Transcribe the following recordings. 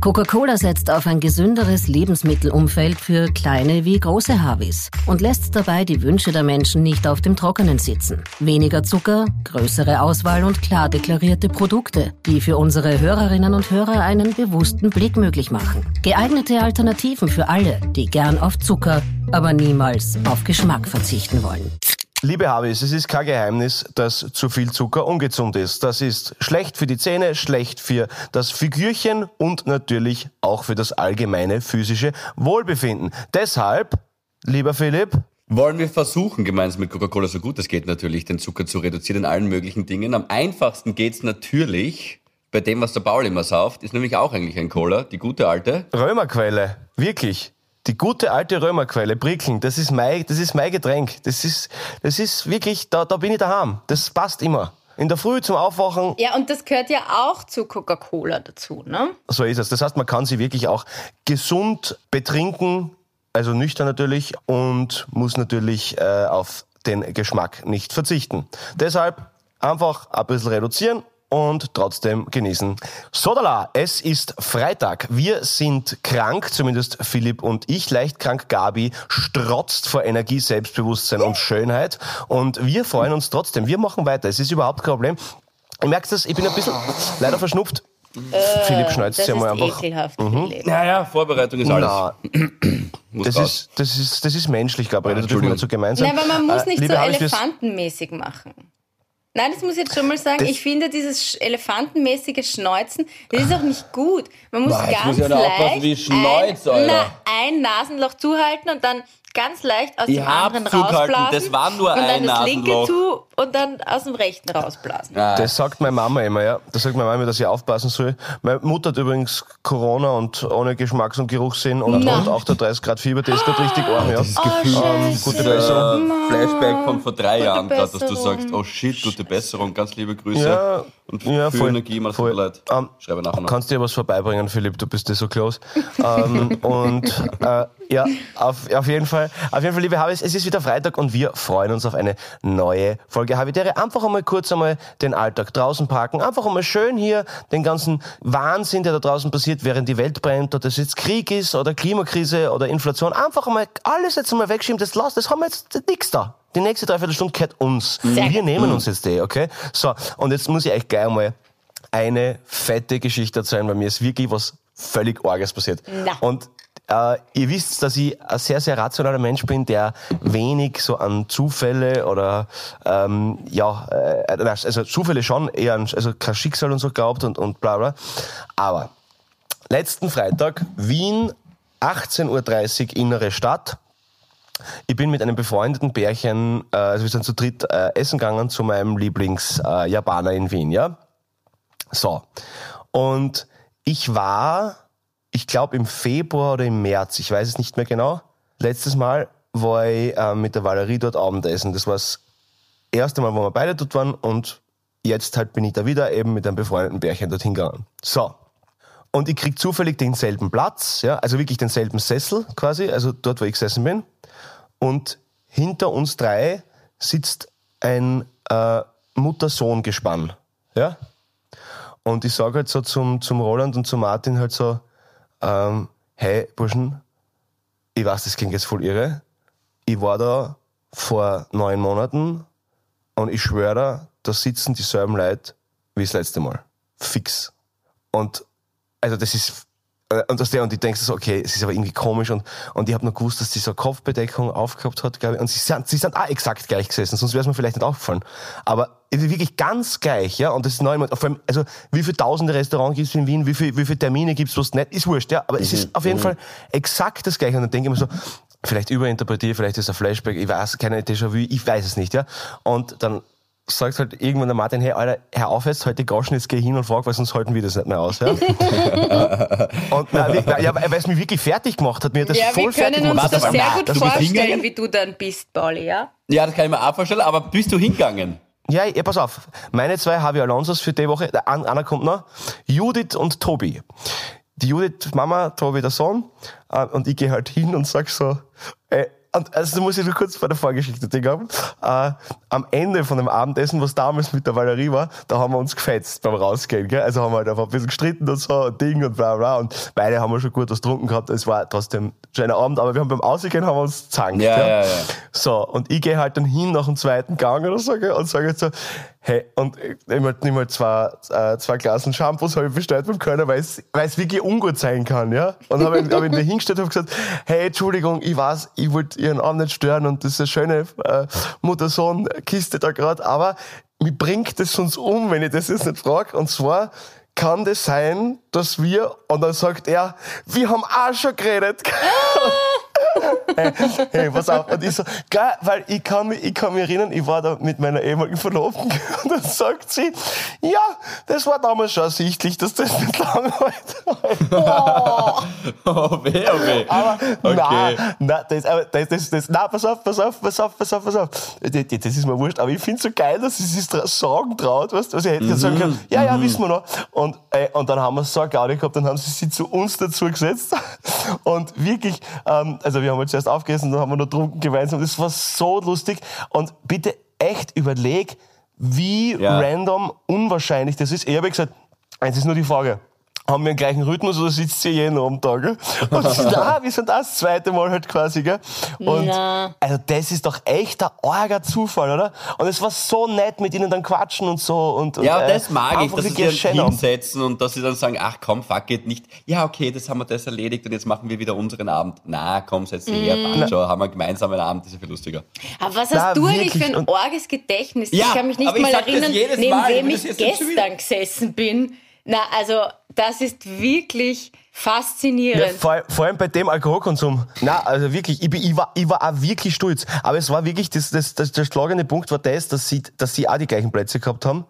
Coca-Cola setzt auf ein gesünderes Lebensmittelumfeld für kleine wie große Habis und lässt dabei die Wünsche der Menschen nicht auf dem Trockenen sitzen. Weniger Zucker, größere Auswahl und klar deklarierte Produkte, die für unsere Hörerinnen und Hörer einen bewussten Blick möglich machen. Geeignete Alternativen für alle, die gern auf Zucker, aber niemals auf Geschmack verzichten wollen. Liebe Habis, es ist kein Geheimnis, dass zu viel Zucker ungesund ist. Das ist schlecht für die Zähne, schlecht für das Figürchen und natürlich auch für das allgemeine physische Wohlbefinden. Deshalb, lieber Philipp, wollen wir versuchen, gemeinsam mit Coca-Cola so gut es geht natürlich, den Zucker zu reduzieren in allen möglichen Dingen. Am einfachsten geht's natürlich bei dem, was der Paul immer sauft, ist nämlich auch eigentlich ein Cola, die gute alte. Römerquelle, wirklich. Die gute alte Römerquelle, Brickeln, das ist mein, das ist mein Getränk. Das ist, das ist wirklich, da, da bin ich daheim. Das passt immer. In der Früh zum Aufwachen. Ja, und das gehört ja auch zu Coca-Cola dazu, ne? So ist es. Das heißt, man kann sie wirklich auch gesund betrinken, also nüchtern natürlich, und muss natürlich äh, auf den Geschmack nicht verzichten. Deshalb einfach ein bisschen reduzieren und trotzdem genießen. Sodala, es ist Freitag. Wir sind krank, zumindest Philipp und ich, leicht krank. Gabi strotzt vor Energie, Selbstbewusstsein und Schönheit. Und wir freuen uns trotzdem. Wir machen weiter. Es ist überhaupt kein Problem. Ich merke das, ich bin ein bisschen leider verschnupft. Äh, Philipp schneidet das ja mal ist einfach. ekelhaft, Mhm. Naja, Vorbereitung ist alles. Das ist, das ist, das ist menschlich, Gabriele. Das dürfen wir so gemein sein. Nein, aber man muss Äh, nicht so elefantenmäßig machen. Nein, das muss ich jetzt schon mal sagen. Das- ich finde dieses elefantenmäßige Schneuzen, das ist auch nicht gut. Man muss Boah, ganz muss ja leicht ein, na, ein Nasenloch zuhalten und dann ganz leicht aus Ich dem anderen rausblasen. das war nur und dann ein das linke zu und dann aus dem rechten rausblasen. Ah, Das sagt meine Mama immer, ja. Das sagt meine Mama immer, dass ich aufpassen soll. Meine Mutter hat übrigens Corona und ohne Geschmacks- und Geruchssinn und, und 38 Grad Fieber, das ist gerade richtig arm, ja. das Oh, Gefühl, Scheiße. gute Besserung. Flashback von vor drei Gute Jahren gerade, dass du sagst, oh shit, gute Besserung, ganz liebe Grüße. Ja, und ja, viel voll, Energie, tut voll. leid. Ähm, Schreibe nachher noch. Kannst dir was vorbeibringen, Philipp, du bist dir so close. ähm, und äh, ja, auf, auf jeden Fall, auf jeden Fall, liebe Habis, es ist wieder Freitag und wir freuen uns auf eine neue Folge Habitäre. Einfach einmal kurz einmal den Alltag draußen parken, einfach einmal schön hier den ganzen Wahnsinn, der da draußen passiert, während die Welt brennt, ob das jetzt Krieg ist oder Klimakrise oder Inflation, einfach einmal alles jetzt einmal wegschieben, das lasst, das haben wir jetzt nix da. Die nächste Dreiviertelstunde gehört uns. Sehr Wir gut. nehmen uns jetzt die, okay? So, und jetzt muss ich euch gleich einmal eine fette Geschichte erzählen, weil mir ist wirklich was völlig Arges passiert. Na. Und äh, ihr wisst, dass ich ein sehr, sehr rationaler Mensch bin, der wenig so an Zufälle oder ähm, ja, äh, also Zufälle schon, eher an, also kein Schicksal und so glaubt und, und bla bla. Aber letzten Freitag, Wien, 18.30 Uhr, innere Stadt. Ich bin mit einem befreundeten Pärchen, äh, also wir sind zu dritt äh, essen gegangen zu meinem Lieblings-Japaner äh, in Wien, ja. So. Und ich war, ich glaube im Februar oder im März, ich weiß es nicht mehr genau. Letztes Mal war ich äh, mit der Valerie dort Abendessen. Das war das erste Mal, wo wir beide dort waren und jetzt halt bin ich da wieder eben mit einem befreundeten Pärchen dorthin gegangen. So. Und ich krieg zufällig denselben Platz, ja, also wirklich denselben Sessel quasi, also dort, wo ich gesessen bin. Und hinter uns drei sitzt ein äh, Mutter-Sohn-Gespann. Ja? Und ich sage halt so zum, zum Roland und zum Martin halt so, ähm, hey Burschen, ich weiß, das klingt jetzt voll irre. Ich war da vor neun Monaten und ich schwöre, da, da sitzen dieselben Leute wie das letzte Mal. Fix. Und also das ist äh, und das der und ich denke so, okay, es ist aber irgendwie komisch und und ich habe noch gewusst, dass sie so eine Kopfbedeckung aufgehabt hat, glaube ich, und sie sind sie sind auch exakt gleich gesessen, sonst wäre es mir vielleicht nicht aufgefallen. Aber wirklich ganz gleich, ja, und das ist neu, vor allem, also wie viele tausende Restaurants gibt es in Wien, wie viel, wie viele Termine gibt es, was nicht, ist wurscht, ja, aber es ist auf jeden Fall exakt das gleiche. Und dann denke ich mir so, vielleicht überinterpretiere, vielleicht ist es ein Flashback, ich weiß, keine Déjà-vu, ich weiß es nicht, ja, und dann sagt halt irgendwann der Martin, hey, Alter, hör auf jetzt, heute Groschen, jetzt geh hin und frag, weil sonst halten wir das nicht mehr aus. Ja? und nein, nein, ja, weil es mich wirklich fertig gemacht hat, mir hat das Ja, voll wir fertig können uns gemacht. das sehr gut bist vorstellen, hingegangen? wie du dann bist, Pauli, ja? Ja, das kann ich mir auch vorstellen, aber bist du hingegangen? Ja, ja, pass auf. Meine zwei Javi Alonsos für die Woche, einer kommt noch, Judith und Tobi. Die Judith Mama, Tobi der Sohn, äh, und ich gehe halt hin und sag so, und also muss ich nur kurz vor der Vorgeschichte denken. Äh, am Ende von dem Abendessen, was damals mit der Valerie war, da haben wir uns gefetzt beim Rausgehen. Gell? Also haben wir halt einfach ein bisschen gestritten und so und Ding und bla bla. Und beide haben wir schon gut was getrunken gehabt. Es war trotzdem ein schöner Abend, aber wir haben beim Ausgehen haben wir uns zankt. Ja, ja, ja. So, und ich gehe halt dann hin nach dem zweiten Gang oder so gell, und sage jetzt so, hey, und ich nehme halt, nehm halt zwei, äh, zwei Glasen Shampoos habe ich bestellt beim Kölner, weil es weil es wirklich ungut sein kann, ja. Und habe hab ihn da hingestellt und gesagt, hey, Entschuldigung, ich weiß, ich wollte Ihren Abend nicht stören und das ist eine schöne äh, Mutter-Sohn-Kiste da gerade, aber mich bringt das sonst um, wenn ich das jetzt nicht frage. Und zwar kann das sein, dass wir, und dann sagt er, wir haben auch schon geredet. hey, hey, pass auf. Und ich so, geil, weil ich kann, mich, ich kann mich erinnern, ich war da mit meiner ehemaligen Verlobten und dann sagt sie, ja, das war damals schon ersichtlich, dass das nicht lang hält. Oh, weh, oh, weh. Aber Okay. nein, nein, das, aber das, das, das, nein, pass auf, pass auf, pass auf, pass auf, pass auf. Das, das ist mir wurscht, aber ich find's so geil, dass sie sich sagen traut, weißt du, was ich hätte jetzt sagen können, ja, ja, wissen wir noch. Und, äh, und dann haben wir so eine Gaudi gehabt, dann haben sie sie zu uns dazu gesetzt. Und wirklich, ähm, also wir haben jetzt erst aufgegessen, dann haben wir noch getrunken gemeinsam. Das war so lustig. Und bitte echt überleg, wie Ja. random unwahrscheinlich das ist. Ich habe gesagt, eins ist nur die Frage. Haben wir den gleichen Rhythmus oder sitzt ihr jeden Abend da, gell? Und sie, na, wir sind das zweite Mal halt quasi, gell? Und Na. also das ist doch echt ein arger Zufall, oder? Und es war so nett mit ihnen dann quatschen und so und, und Ja, äh, das mag ich, einfach dass sie sich hinsetzen und dass sie dann sagen, ach komm, fuck it, nicht, ja okay, das haben wir das erledigt und jetzt machen wir wieder unseren Abend. Na, komm, setz dich her, Mm. passt schon, haben wir gemeinsam einen Abend, das ist ja viel lustiger. Aber was Na, hast du eigentlich für ein Und- orges Gedächtnis? Ja, ich kann mich nicht mal erinnern, neben Mal, wem ich gestern gesessen bin. Na, also, das ist wirklich faszinierend. Ja, vor, vor allem bei dem Alkoholkonsum. Na, also wirklich, ich, bin, ich, war, ich war auch wirklich stolz. Aber es war wirklich, das, das, das, der schlagende Punkt war das, dass sie, dass sie auch die gleichen Plätze gehabt haben.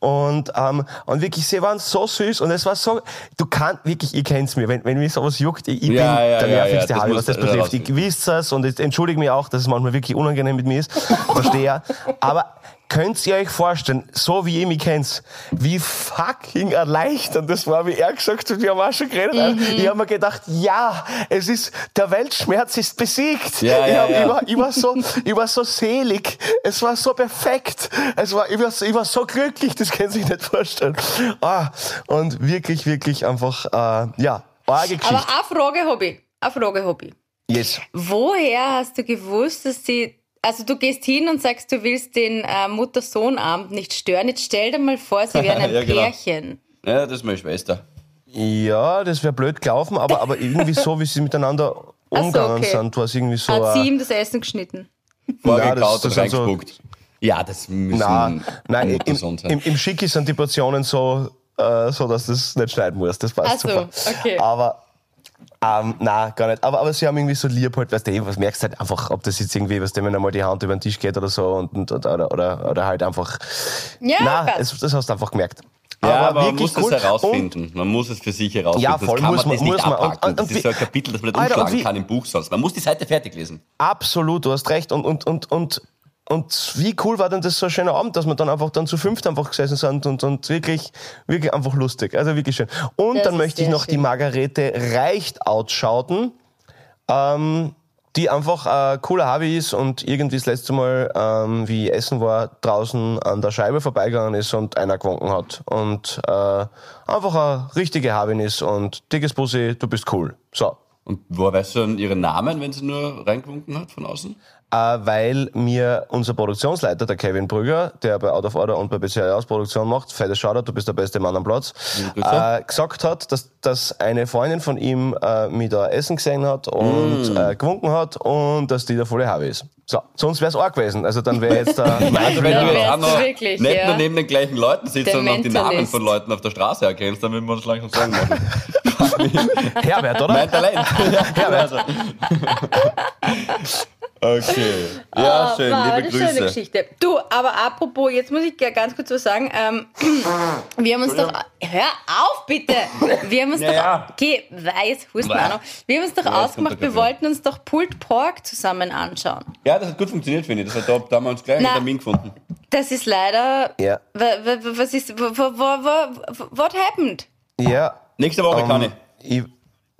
Und, ähm, und wirklich, sie waren so süß und es war so, du kannst, wirklich, ihr kennt's mir, wenn, wenn mich sowas juckt, ich, ich bin Ja, ja, der ja, nervigste ja, das Harry, was das da betrifft. Ich wisst es und ich entschuldige mich auch, dass es manchmal wirklich unangenehm mit mir ist. Verstehe ja. Aber könnt ihr euch vorstellen, so wie ihr mich kennt, wie fucking erleichternd das war, wie er gesagt hat, wir haben auch schon geredet. Ich habe mir gedacht, ja, es ist, der Weltschmerz ist besiegt. Ja, ich, ja, hab, ja. ich, war, ich, war so, ich war so selig. Es war so perfekt. Es war, ich, war, so- ich war so glücklich, das kann sich nicht vorstellen. Ah, und wirklich, wirklich einfach, äh, ja, arge Geschichte. Aber eine Frage habe ich. Eine Frage habe ich. yes. Woher hast du gewusst, dass sie. Also du gehst hin und sagst, du willst den äh, Mutter-Sohn-Abend nicht stören. Jetzt stell dir mal vor, sie wären ein Ja, genau. Pärchen. Ja, das ist meine Schwester. Ja, das wäre blöd gelaufen, aber, aber irgendwie so, wie sie miteinander umgegangen okay. sind, war es irgendwie so. Hat sie ihm das Essen geschnitten? Vorgekaut das- und das sind so-. Ja, das müssen Na, nein, im, im, im Schicki sind die Portionen so, äh, so, dass das nicht schneiden muss. Das passt Ach so, super. okay. Aber, ähm, nein, gar nicht. Aber, aber sie haben irgendwie so lieb halt, weißt du, was merkst du halt einfach, ob das jetzt irgendwie, was dem wenn einmal die Hand über den Tisch geht oder so und, und oder, oder, oder halt einfach. Ja, Nein, es, das hast du einfach gemerkt. Ja, aber, man muss cool. das herausfinden. Man muss es für sich herausfinden. Ja, voll das kann muss man, das nicht muss man. Und- und das ist so ein Kapitel, das man nicht Alter, und umschlagen wie- kann im Buch sonst. Man muss die Seite fertig lesen. Absolut, du hast recht. Und, und, und, und, und wie cool war denn das so ein schöner Abend, dass wir dann einfach dann zu fünft einfach gesessen sind und, und wirklich, wirklich einfach lustig. Also wirklich schön. Und Das dann möchte ich noch die schön. Margarete Reicht outschauten, ähm, die einfach ein cooler Hobby ist und irgendwie das letzte Mal, ähm, wie ich essen war, draußen an der Scheibe vorbeigegangen ist und einer gewunken hat. Und äh, einfach eine richtige Habin ist und dickes Bussi, du bist cool. So. Und woher weißt du dann ihren Namen, wenn sie nur reingewunken hat von außen? Weil mir unser Produktionsleiter, der Kevin Brügger, der bei Out of Order und bei BCA aus Produktion macht, fettes Shoutout, du bist der beste Mann am Platz, äh, gesagt hat, dass, dass eine Freundin von ihm äh, mich da essen gesehen hat und Mm. äh, gewunken hat und dass die der volle Habe ist. So, sonst wäre es auch gewesen. Also dann wäre jetzt der Also wenn du auch noch wirklich, nicht ja. nur neben den gleichen Leuten sitzt, Der sondern auch die Namen von Leuten auf der Straße erkennst, dann würden wir uns langsam Sorgen machen. Herbert, oder? mein Talent. Herbert. Okay. Ja, schön, War liebe eine schöne Grüße. Geschichte. Du, aber apropos, jetzt muss ich ganz kurz was sagen. Ähm, wir haben uns doch. Hör auf, bitte! Wir haben uns Ja, doch. Okay, weiß, Husten auch noch. Wir haben uns doch Ja, ausgemacht, wir wollten uns doch Pulled Pork zusammen anschauen. Ja, das hat gut funktioniert, finde ich. Das hat da, da haben wir uns gleich einen. Termin gefunden. Das ist leider. Ja. wa- wa- wa- Was ist. What happened? Ja. Nächste Woche ähm, kann ich. ich.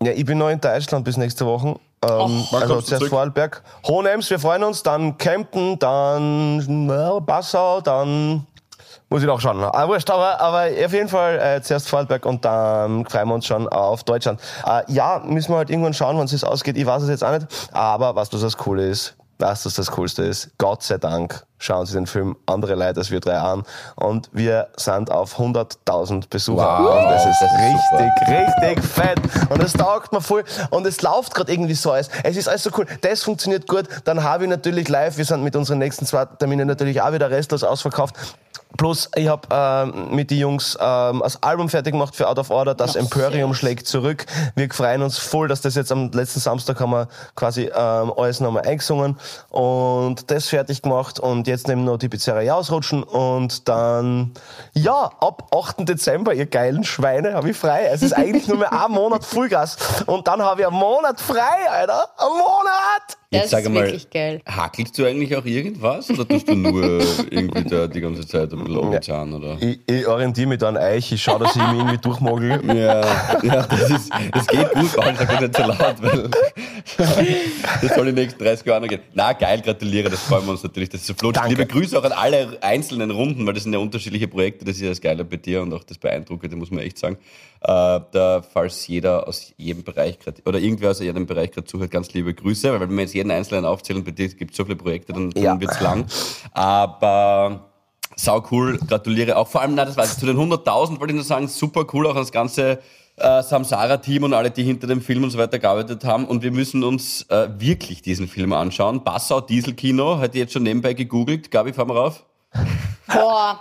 Ja, ich bin noch in Deutschland bis nächste Woche Ähm, wann also zuerst? Vorarlberg. Hohenems, wir freuen uns, dann Kempten, dann ja, Passau, dann muss ich noch schauen. Ah, wurscht, aber, aber auf jeden Fall äh, zuerst Vorarlberg und dann freuen wir uns schon auf Deutschland. Äh, ja, müssen wir halt irgendwann schauen, wann es ausgeht. Ich weiß es jetzt auch nicht. Aber was das Coole ist, was das das Coolste ist, Gott sei Dank schauen sie den Film andere Leute als wir drei an und wir sind auf 100.000 Besucher. Wow, und das ist das ist richtig, richtig fett. Und es taugt mir voll. Und es läuft gerade irgendwie so alles. Es ist alles so cool. Das funktioniert gut. Dann habe ich natürlich live. Wir sind mit unseren nächsten zwei Terminen natürlich auch wieder restlos ausverkauft. Plus, ich habe ähm, mit den Jungs ähm, das Album fertig gemacht für Out of Order. Das Emporium schlägt zurück. Wir freuen uns voll, dass das jetzt am letzten Samstag haben wir quasi ähm, alles nochmal eingesungen und das fertig gemacht und jetzt nehmen noch die Pizzeria ausrutschen und dann, ja, ab 8. Dezember, ihr geilen Schweine, habe ich frei. Es ist eigentlich nur mehr ein Monat Vollgas und dann habe ich einen Monat frei, Alter. Ein Monat! Das Jetzt sag ist einmal, wirklich geil. Hackelst du eigentlich auch irgendwas oder tust du nur irgendwie da die ganze Zeit ein bisschen Ozean, oder? Ich, ich orientiere mich da an euch, ich schaue, dass ich mich irgendwie durchmogel. Ja, ja das, ist, das geht gut, Paul, sag das nicht so laut, weil das soll die nächsten 30 Jahre noch gehen. Na, geil, gratuliere, das freuen wir uns natürlich, dass es so flutscht. Danke. Liebe Grüße auch an alle einzelnen Runden, weil das sind ja unterschiedliche Projekte, das ist ja das Geile bei dir und auch das Beeindruckende, muss man echt sagen. Äh, da, falls jeder aus jedem Bereich grad, oder irgendwer aus jedem Bereich gerade zuhört, ganz liebe Grüße, weil wenn wir jetzt jeden Einzelnen aufzählen, bei dir gibt es so viele Projekte, dann, dann Ja. wird's lang. Aber sau cool, gratuliere auch. Vor allem, na, das weiß ich, zu den 100.000 wollte ich nur sagen, super cool auch das ganze äh, Samsara-Team und alle, die hinter dem Film und so weiter gearbeitet haben. Und wir müssen uns äh, wirklich diesen Film anschauen. Passau Dieselkino, ich jetzt schon nebenbei gegoogelt. Gabi, fahren wir rauf. Boah,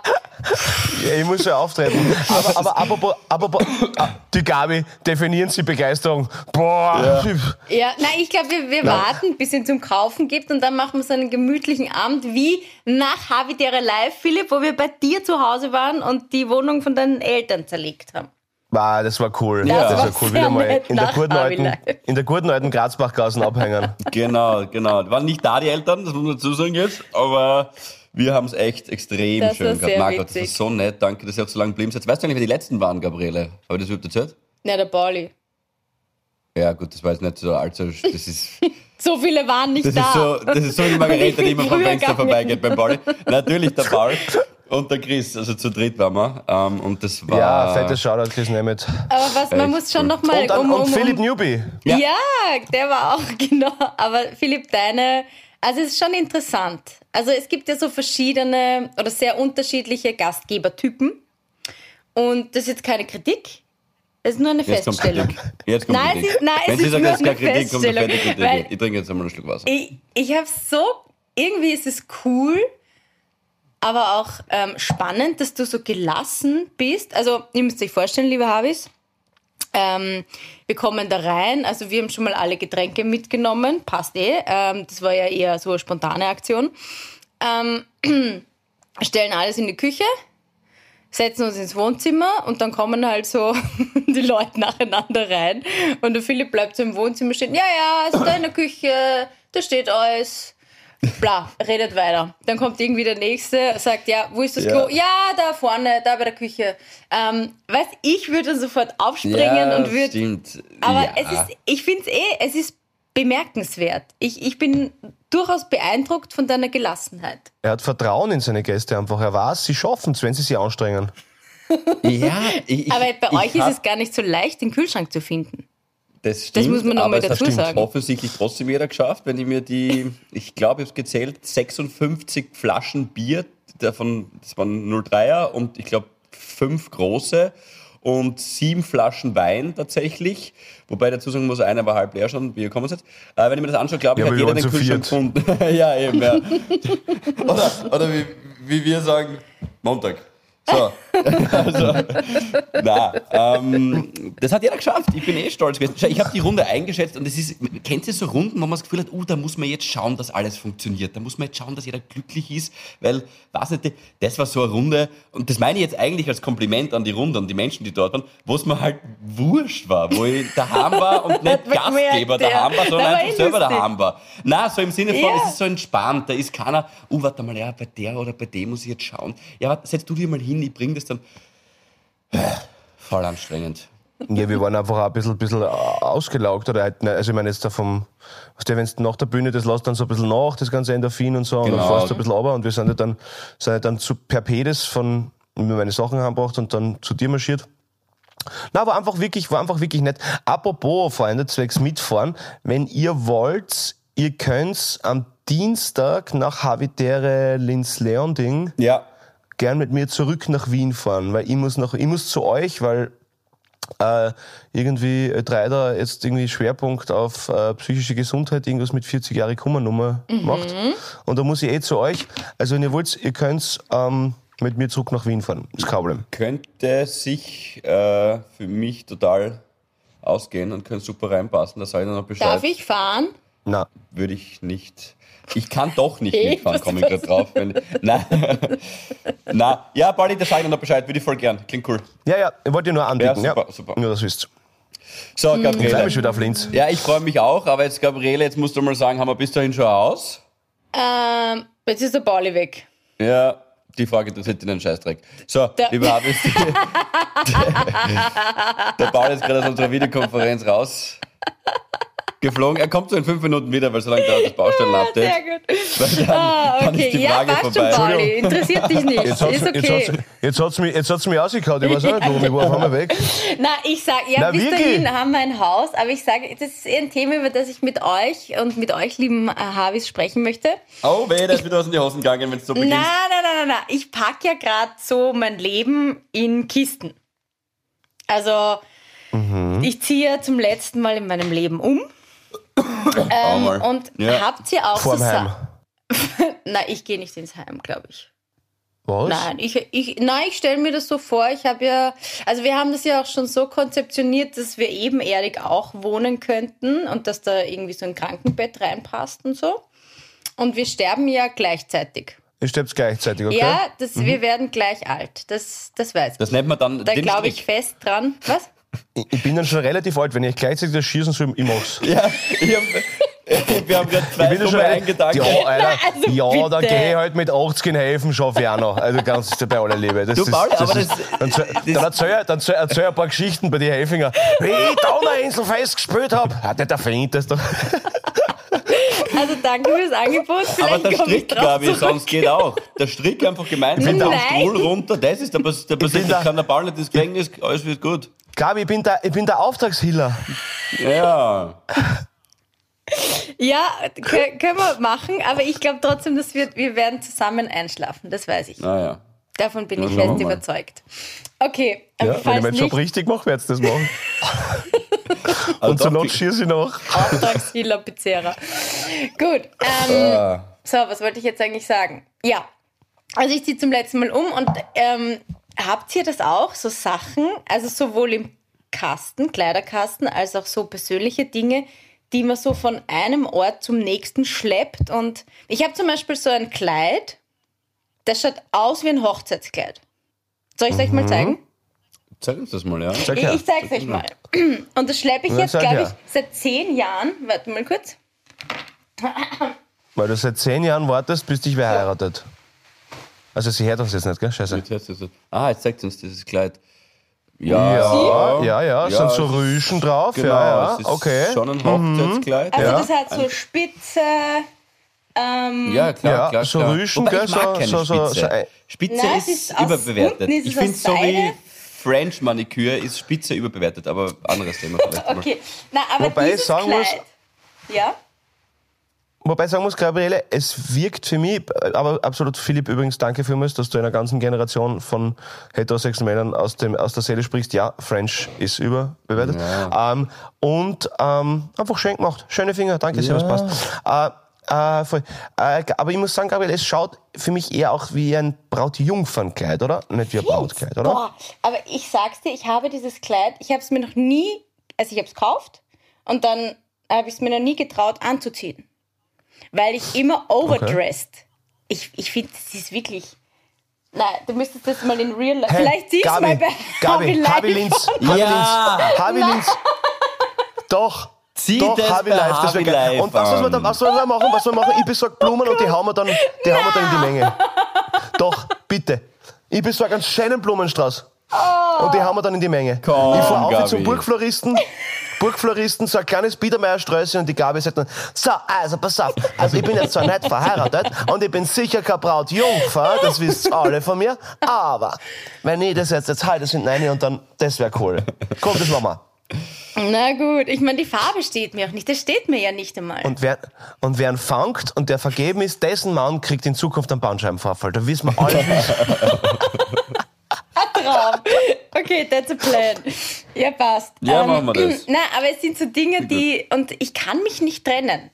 Ja, ich muss ja auftreten. Aber, aber apropos, apropos, ah, die Gabi, definieren Sie Begeisterung. Boah. ja, nein, ich glaube, wir, wir warten, bis es zum Kaufen gibt und dann machen wir so einen gemütlichen Abend wie nach Habitäre Live, Philipp, wo wir bei dir zu Hause waren und die Wohnung von deinen Eltern zerlegt haben. Wow, das war cool. Das das war cool. Wieder mal in der guten alten, in der guten alten Grazbachgassen abhängen. Genau, genau. Waren nicht da die Eltern, das muss man dazu sagen jetzt, aber wir haben es echt extrem Das schön gehabt. Margot, das witzig. so nett. Danke, dass ihr auch so lange geblieben seid. Weißt du eigentlich, wer die letzten waren, Gabriele? Habe ich das überhaupt erzählt? Na, der Pauli. Ja, gut, das war jetzt nicht so allzu. Das ist. So viele waren nicht Das da. ist so, das ist so wie Margarete, die immer vom Fenster vorbeigeht beim Pauli. Natürlich der Paul und der Chris, also zu dritt waren wir. Ähm, und das war. Ja, fettes Shoutout, Chris Nemeth. Aber was, man Echt muss schon cool. nochmal Und, um, um, und um, Philipp Newby. Ja. Ja. der war auch, genau. Aber Philipp, deine, also es ist schon interessant. Also es gibt ja so verschiedene oder sehr unterschiedliche Gastgebertypen. Und das ist jetzt keine Kritik. Es ist nur eine Jetzt kommt Feststellung. Kritik. Jetzt kommt Nein, es Kritik. ist- nein, Wenn es Sie ist sagen, nur das ist keine eine Kritik, kommt eine fette Feststellung, Kritik. Ich trinke jetzt einmal einen Schluck Wasser. Ich, ich habe so, irgendwie ist es cool, aber auch ähm, spannend, dass du so gelassen bist. Also, ihr müsst euch vorstellen, liebe Habis, ähm, wir kommen da rein, also wir haben schon mal alle Getränke mitgenommen, passt eh. Ähm, das war ja eher so eine spontane Aktion. Ähm, stellen alles in die Küche, setzen uns ins Wohnzimmer und dann kommen halt so die Leute nacheinander rein. Und der Philipp bleibt so im Wohnzimmer stehen. Ja, ja, ist da in der Küche, da steht alles. Bla, redet weiter. Dann kommt irgendwie der Nächste, sagt, ja, wo ist das Ja. Klo? Ja, da vorne, da bei der Küche. Ähm, weißt, ich würde sofort aufspringen und würde stimmt. aber ja. es ist, ich finde es eh, es ist bemerkenswert. Ich, ich bin durchaus beeindruckt von deiner Gelassenheit. Er hat Vertrauen in seine Gäste einfach. Er weiß, sie schaffen es, wenn sie sich anstrengen. Ja, ich, Aber bei ich euch ist hab- es gar nicht so leicht, den Kühlschrank zu finden. Das stimmt, muss man noch aber mal es dazu hat stimmt sagen. offensichtlich trotzdem jeder geschafft, wenn ich mir die, ich glaube, ich habe gezählt, 56 Flaschen Bier, davon, das waren 03er und ich glaube fünf große und sieben Flaschen Wein tatsächlich, wobei dazu sagen muss, einer war halb leer schon, wie ihr kommen seid. Äh, wenn ich mir das anschaue, glaube ich, Ja, hat wir jeder den zu Kühlschrank viert. gefunden. ja, eben, ja. oder oder wie, wie wir sagen, Montag. So. also, na, ähm, das hat jeder geschafft. Ich bin eh stolz gewesen. Schau, Ich habe die Runde eingeschätzt und es ist, kennt ihr so Runden, wo man das Gefühl hat, uh, da muss man jetzt schauen, dass alles funktioniert. Da muss man jetzt schauen, dass jeder glücklich ist, weil, weiß nicht, das war so eine Runde und das meine ich jetzt eigentlich als Kompliment an die Runde, an die Menschen, die dort waren, wo es mir halt wurscht war, wo ich daheim war und nicht Gastgeber daheim war, sondern einfach selber daheim war. Na, so im Sinne von, Ja. es ist so entspannt, da ist keiner, uh, warte mal, ja, bei der oder bei dem muss ich jetzt schauen. Ja, warte, setz du dir mal hin, ich bring das dann. Voll anstrengend. Ja, wir waren einfach auch ein bisschen, bisschen ausgelaugt. Oder halt, also ich meine jetzt da vom, weißt du, wenn du nach der Bühne, das lässt dann so ein bisschen nach, das ganze Endorphin und so, und Genau. dann fährst du ein bisschen runter und wir sind ja dann, sind ja dann zu Perpedes von, mir meine Sachen heimgebracht und dann zu dir marschiert. Na, war einfach wirklich, war einfach wirklich nett. Apropos, Freunde, zwecks mitfahren, wenn ihr wollt, ihr könnt am Dienstag nach Habitäre Linz-Leonding Ja. Gern mit mir zurück nach Wien fahren, weil ich muss noch, ich muss zu euch, weil äh, irgendwie äh, Dreider jetzt irgendwie Schwerpunkt auf äh, psychische Gesundheit, irgendwas mit 40 Jahre Kummernummer macht. Und da muss ich eh zu euch. Also wenn ihr wollt, ihr könnt ähm, mit mir zurück nach Wien fahren. Ist kein Problem. Könnte sich äh, für mich total ausgehen und könnte super reinpassen. Da sage ich dann noch Bescheid. Darf ich fahren? Na, Würde ich nicht. Ich kann doch nicht Hey, mitfahren, komme ich gerade drauf. Wenn, nein. nein. Ja, Bali, da sage ich noch Bescheid. Würde ich voll gern. Klingt cool. ja, ja, ich wollte dir nur anbieten. Ja, Ja, super, super. Nur, dass ihr wisst. So, Ich freue mich Gabriele. wieder auf Linz. Ja, ich freue mich auch, aber jetzt, Gabriele, jetzt musst du mal sagen, haben wir bis dahin schon aus? Ähm, jetzt ist der Pauli weg. Ja, die Frage interessiert einen Scheißdreck. So, Der- lieber Habis, der Paul ist gerade aus unserer Videokonferenz raus. Geflogen. Er kommt so in fünf Minuten wieder, weil so lange dauert das Baustellenupdate. Sehr gut. Weil dann, Ah, dann ist okay. die Ja, Frage passt schon, vorbei. Pauli. Interessiert dich nicht. Jetzt hat's, ist jetzt okay. hat's, jetzt hat's mich, jetzt hat's mich ausgekaut. Ich weiß auch nicht, warum. Ich war auf einmal weg. Na, ich sag, ja, Na, bis wirklich? dahin haben wir ein Haus, aber ich sage, das ist eher ein Thema, über das ich mit euch und mit euch, lieben äh, Harvis, sprechen möchte. Oh weh, da ist wieder was in die Hosen gegangen, wenn es so Nein, beginnt. nein, nein, nein, nein. Ich packe ja gerade so mein Leben in Kisten. Also, Mhm. ich ziehe ja zum letzten Mal in meinem Leben um. Ähm, und Ja. habt ihr auch Vorm so Heim. Nein, ich gehe nicht ins Heim, glaube ich. Was? Nein, ich, ich, nein, ich stelle mir das so vor. Ich habe ja, also wir haben das ja auch schon so konzeptioniert, dass wir ebenerdig auch wohnen könnten und dass da irgendwie so ein Krankenbett reinpasst und so. Und wir sterben ja gleichzeitig. Ihr sterbt gleichzeitig, okay? Ja, das, wir werden gleich alt. Das, das weiß ich. Das nennt man dann da glaube ich fest dran. Was? Ich ich bin dann schon relativ alt, wenn ich gleichzeitig das schießen soll, ich mach's. Ja, ich hab, wir haben gerade zwei Nummer eingedankt. Ja, Alter, Also ja da bitte. gehe ich halt mit 80 in Helfen, schaffe ich auch noch. Also ganz bei aller Liebe. Das Du, ist, Paul, das aber ist, das- dann, erzähl- dann, erzähl, ich- dann erzähl, erzähl ein paar Geschichten bei den Helfinger. Wie ich da eine Insel festgespielt habe. Hat nicht der Feind das doch. Also danke fürs Angebot. Vielleicht Aber der komm ich Strick, glaube ich, zurück. sonst geht auch. Der Strick einfach gemeinsam, Nein. der Stuhl runter, das ist der, der das da- kann der Ball nicht ins Gefängnis, alles wird gut. Gabi, ich bin der, ich bin der Auftragshiller. Ja. Ja, kö- können wir machen, aber ich glaube trotzdem, dass wir, wir werden zusammen einschlafen. Das weiß ich. Naja. Davon bin Ja, ich fest überzeugt. Okay, Ja, wenn ich meinen Job richtig mache, werde ich das machen. Also Und zur doch, Not schieße ich noch. Auftragskiller Pizzeria. Gut, ähm, Ah. so, was wollte ich jetzt eigentlich sagen? Ja, also ich ziehe zum letzten Mal um und ähm, habt ihr das auch, so Sachen, also sowohl im Kasten, Kleiderkasten, als auch so persönliche Dinge, die man so von einem Ort zum nächsten schleppt und ich habe zum Beispiel so ein Kleid, das schaut aus wie ein Hochzeitskleid. Soll ich es euch mal zeigen? Zeig uns das mal, ja. Sag Ich, ich zeig's euch mal. Und das schleppe ich jetzt, glaube ich, seit zehn Jahren. Warte mal kurz. Weil du seit zehn Jahren wartest, bis dich wer heiratet. Also sie hört uns jetzt nicht, gell? Scheiße. Jetzt hörst du so. Ah, jetzt zeigt uns dieses Kleid. Ja, Ja, ja, ja, sind so Rüschen drauf. Genau, ja, ja, es ist okay. schon ein Hochzeitskleid. Also Ja. das hat so Spitze. Ähm, Ja, klar, Ja, klar, so klar. Rüschen, Wobei, gell, ich mag so- keine so- so- Spitze. Spitze Nein, ist, ist überbewertet. ist ich finde so wie. French Maniküre ist Spitze überbewertet, aber anderes Thema vielleicht. okay. Na, aber Wobei ich dieses sagen Kleid. muss- ja? Wobei ich sagen muss, Gabriele, es wirkt für mich, aber absolut Philipp übrigens, danke vielmals, dass du einer ganzen Generation von heterosexuellen Männern aus, dem, aus der Seele sprichst. Ja, French ist überbewertet. Ähm, und ähm, einfach schön gemacht. Schöne Finger, danke, sehr, was passt. Äh, äh, voll. Äh, aber ich muss sagen, Gabriele, es schaut für mich eher auch wie ein Brautjungfernkleid, oder? Nicht wie ein Brautkleid, oder? Boah, aber ich sag's dir, ich habe dieses Kleid, ich habe es mir noch nie, also ich habe es gekauft und dann habe ich es mir noch nie getraut anzuziehen. Weil ich immer overdressed. Ich, ich finde, das ist wirklich. Nein, du müsstest das mal in real life. Hey, Vielleicht siehst du Gabi, mal bei Gabi, Live Harvey Linz, Ja. Linz, Harvey Linz. Doch. Zieh Doch, das Harvey Live, das wäre geil. Und was, wir an. dann, was dann machen, was wir machen, ich besorge Blumen und die hauen wir dann, die hauen wir dann in die Menge. Doch, bitte. Ich besorge einen schönen Blumenstrauß. Und die haben wir dann in die Menge. Komm, ich fahre auf Gabi. zum Burgfloristen. Burgfloristen, so ein kleines Biedermeiersträußchen und die Gabi sagt dann, so, also pass auf, also ich bin jetzt zwar nicht verheiratet und ich bin sicher keine Brautjungfer, das wisst alle von mir, aber wenn ich das jetzt, jetzt halte das hinten rein und dann, das wäre cool. Komm, das machen wir. Na gut, ich meine, die Farbe steht mir auch nicht. Das steht mir ja nicht einmal. Und wer, und wer ihn fangt und der vergeben ist, dessen Mann kriegt in Zukunft einen Bandscheibenvorfall. Da wissen wir alle. Traum. Okay, that's a plan. Ja, passt. Ja, machen wir das. Na, aber es sind so Dinge, die. Und ich kann mich nicht trennen.